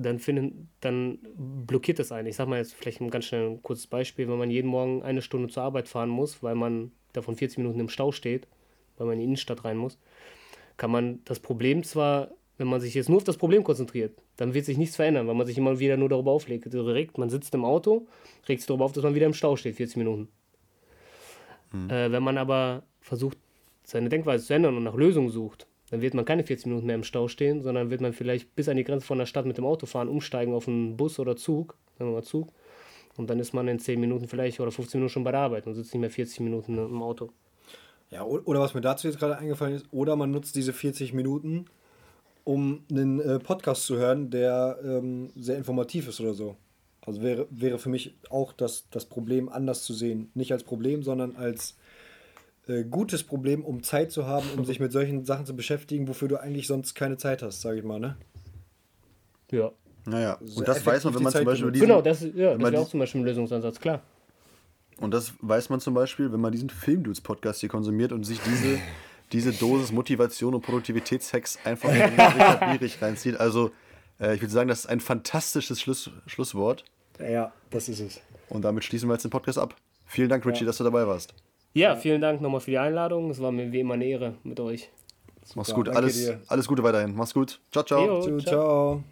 C: dann, finden, dann blockiert das einen. Ich sage mal jetzt vielleicht ein ganz schnell ein kurzes Beispiel, wenn man jeden Morgen eine Stunde zur Arbeit fahren muss, weil man davon 40 Minuten im Stau steht, weil man in die Innenstadt rein muss, kann man das Problem zwar, wenn man sich jetzt nur auf das Problem konzentriert, dann wird sich nichts verändern, weil man sich immer wieder nur darüber auflegt. Direkt, man sitzt im Auto, regt sich darüber auf, dass man wieder im Stau steht, 40 Minuten. Mhm. Äh, wenn man aber versucht, seine Denkweise zu ändern und nach Lösungen sucht, dann wird man keine 40 Minuten mehr im Stau stehen, sondern wird man vielleicht bis an die Grenze von der Stadt mit dem Auto fahren, umsteigen auf einen Bus oder Zug, sagen wir mal Zug. Und dann ist man in 10 Minuten vielleicht oder 15 Minuten schon bei der Arbeit und sitzt nicht mehr 40 Minuten im Auto.
A: Ja, oder was mir dazu jetzt gerade eingefallen ist, oder man nutzt diese 40 Minuten, um einen äh, Podcast zu hören, der ähm, sehr informativ ist oder so. Also wäre, wäre für mich auch das, das Problem anders zu sehen. Nicht als Problem, sondern als äh, gutes Problem, um Zeit zu haben, um sich mit solchen Sachen zu beschäftigen, wofür du eigentlich sonst keine Zeit hast, sage ich mal, ne?
C: Ja.
B: Naja, und das weiß man, wenn man zum Beispiel
C: diesen, Genau, das, ja, das wäre auch zum Beispiel ein Lösungsansatz, klar.
B: Und das weiß man zum Beispiel, wenn man diesen Filmdudes-Podcast hier konsumiert und sich diese, diese Dosis Motivation und Produktivitätshacks einfach in reinzieht. Also, äh, ich würde sagen, das ist ein fantastisches Schluss, Schlusswort.
A: Ja, das ist es.
B: Und damit schließen wir jetzt den Podcast ab. Vielen Dank, Richie, dass du dabei warst.
C: Ja, vielen Dank nochmal für die Einladung. Es war mir wie immer eine Ehre mit euch.
B: Mach's
A: Super,
B: gut.
A: danke
B: Alles,
A: dir.
B: alles Gute weiterhin. Mach's gut. Ciao, ciao.
C: Jo,
A: Ciao,
C: ciao.
A: ciao.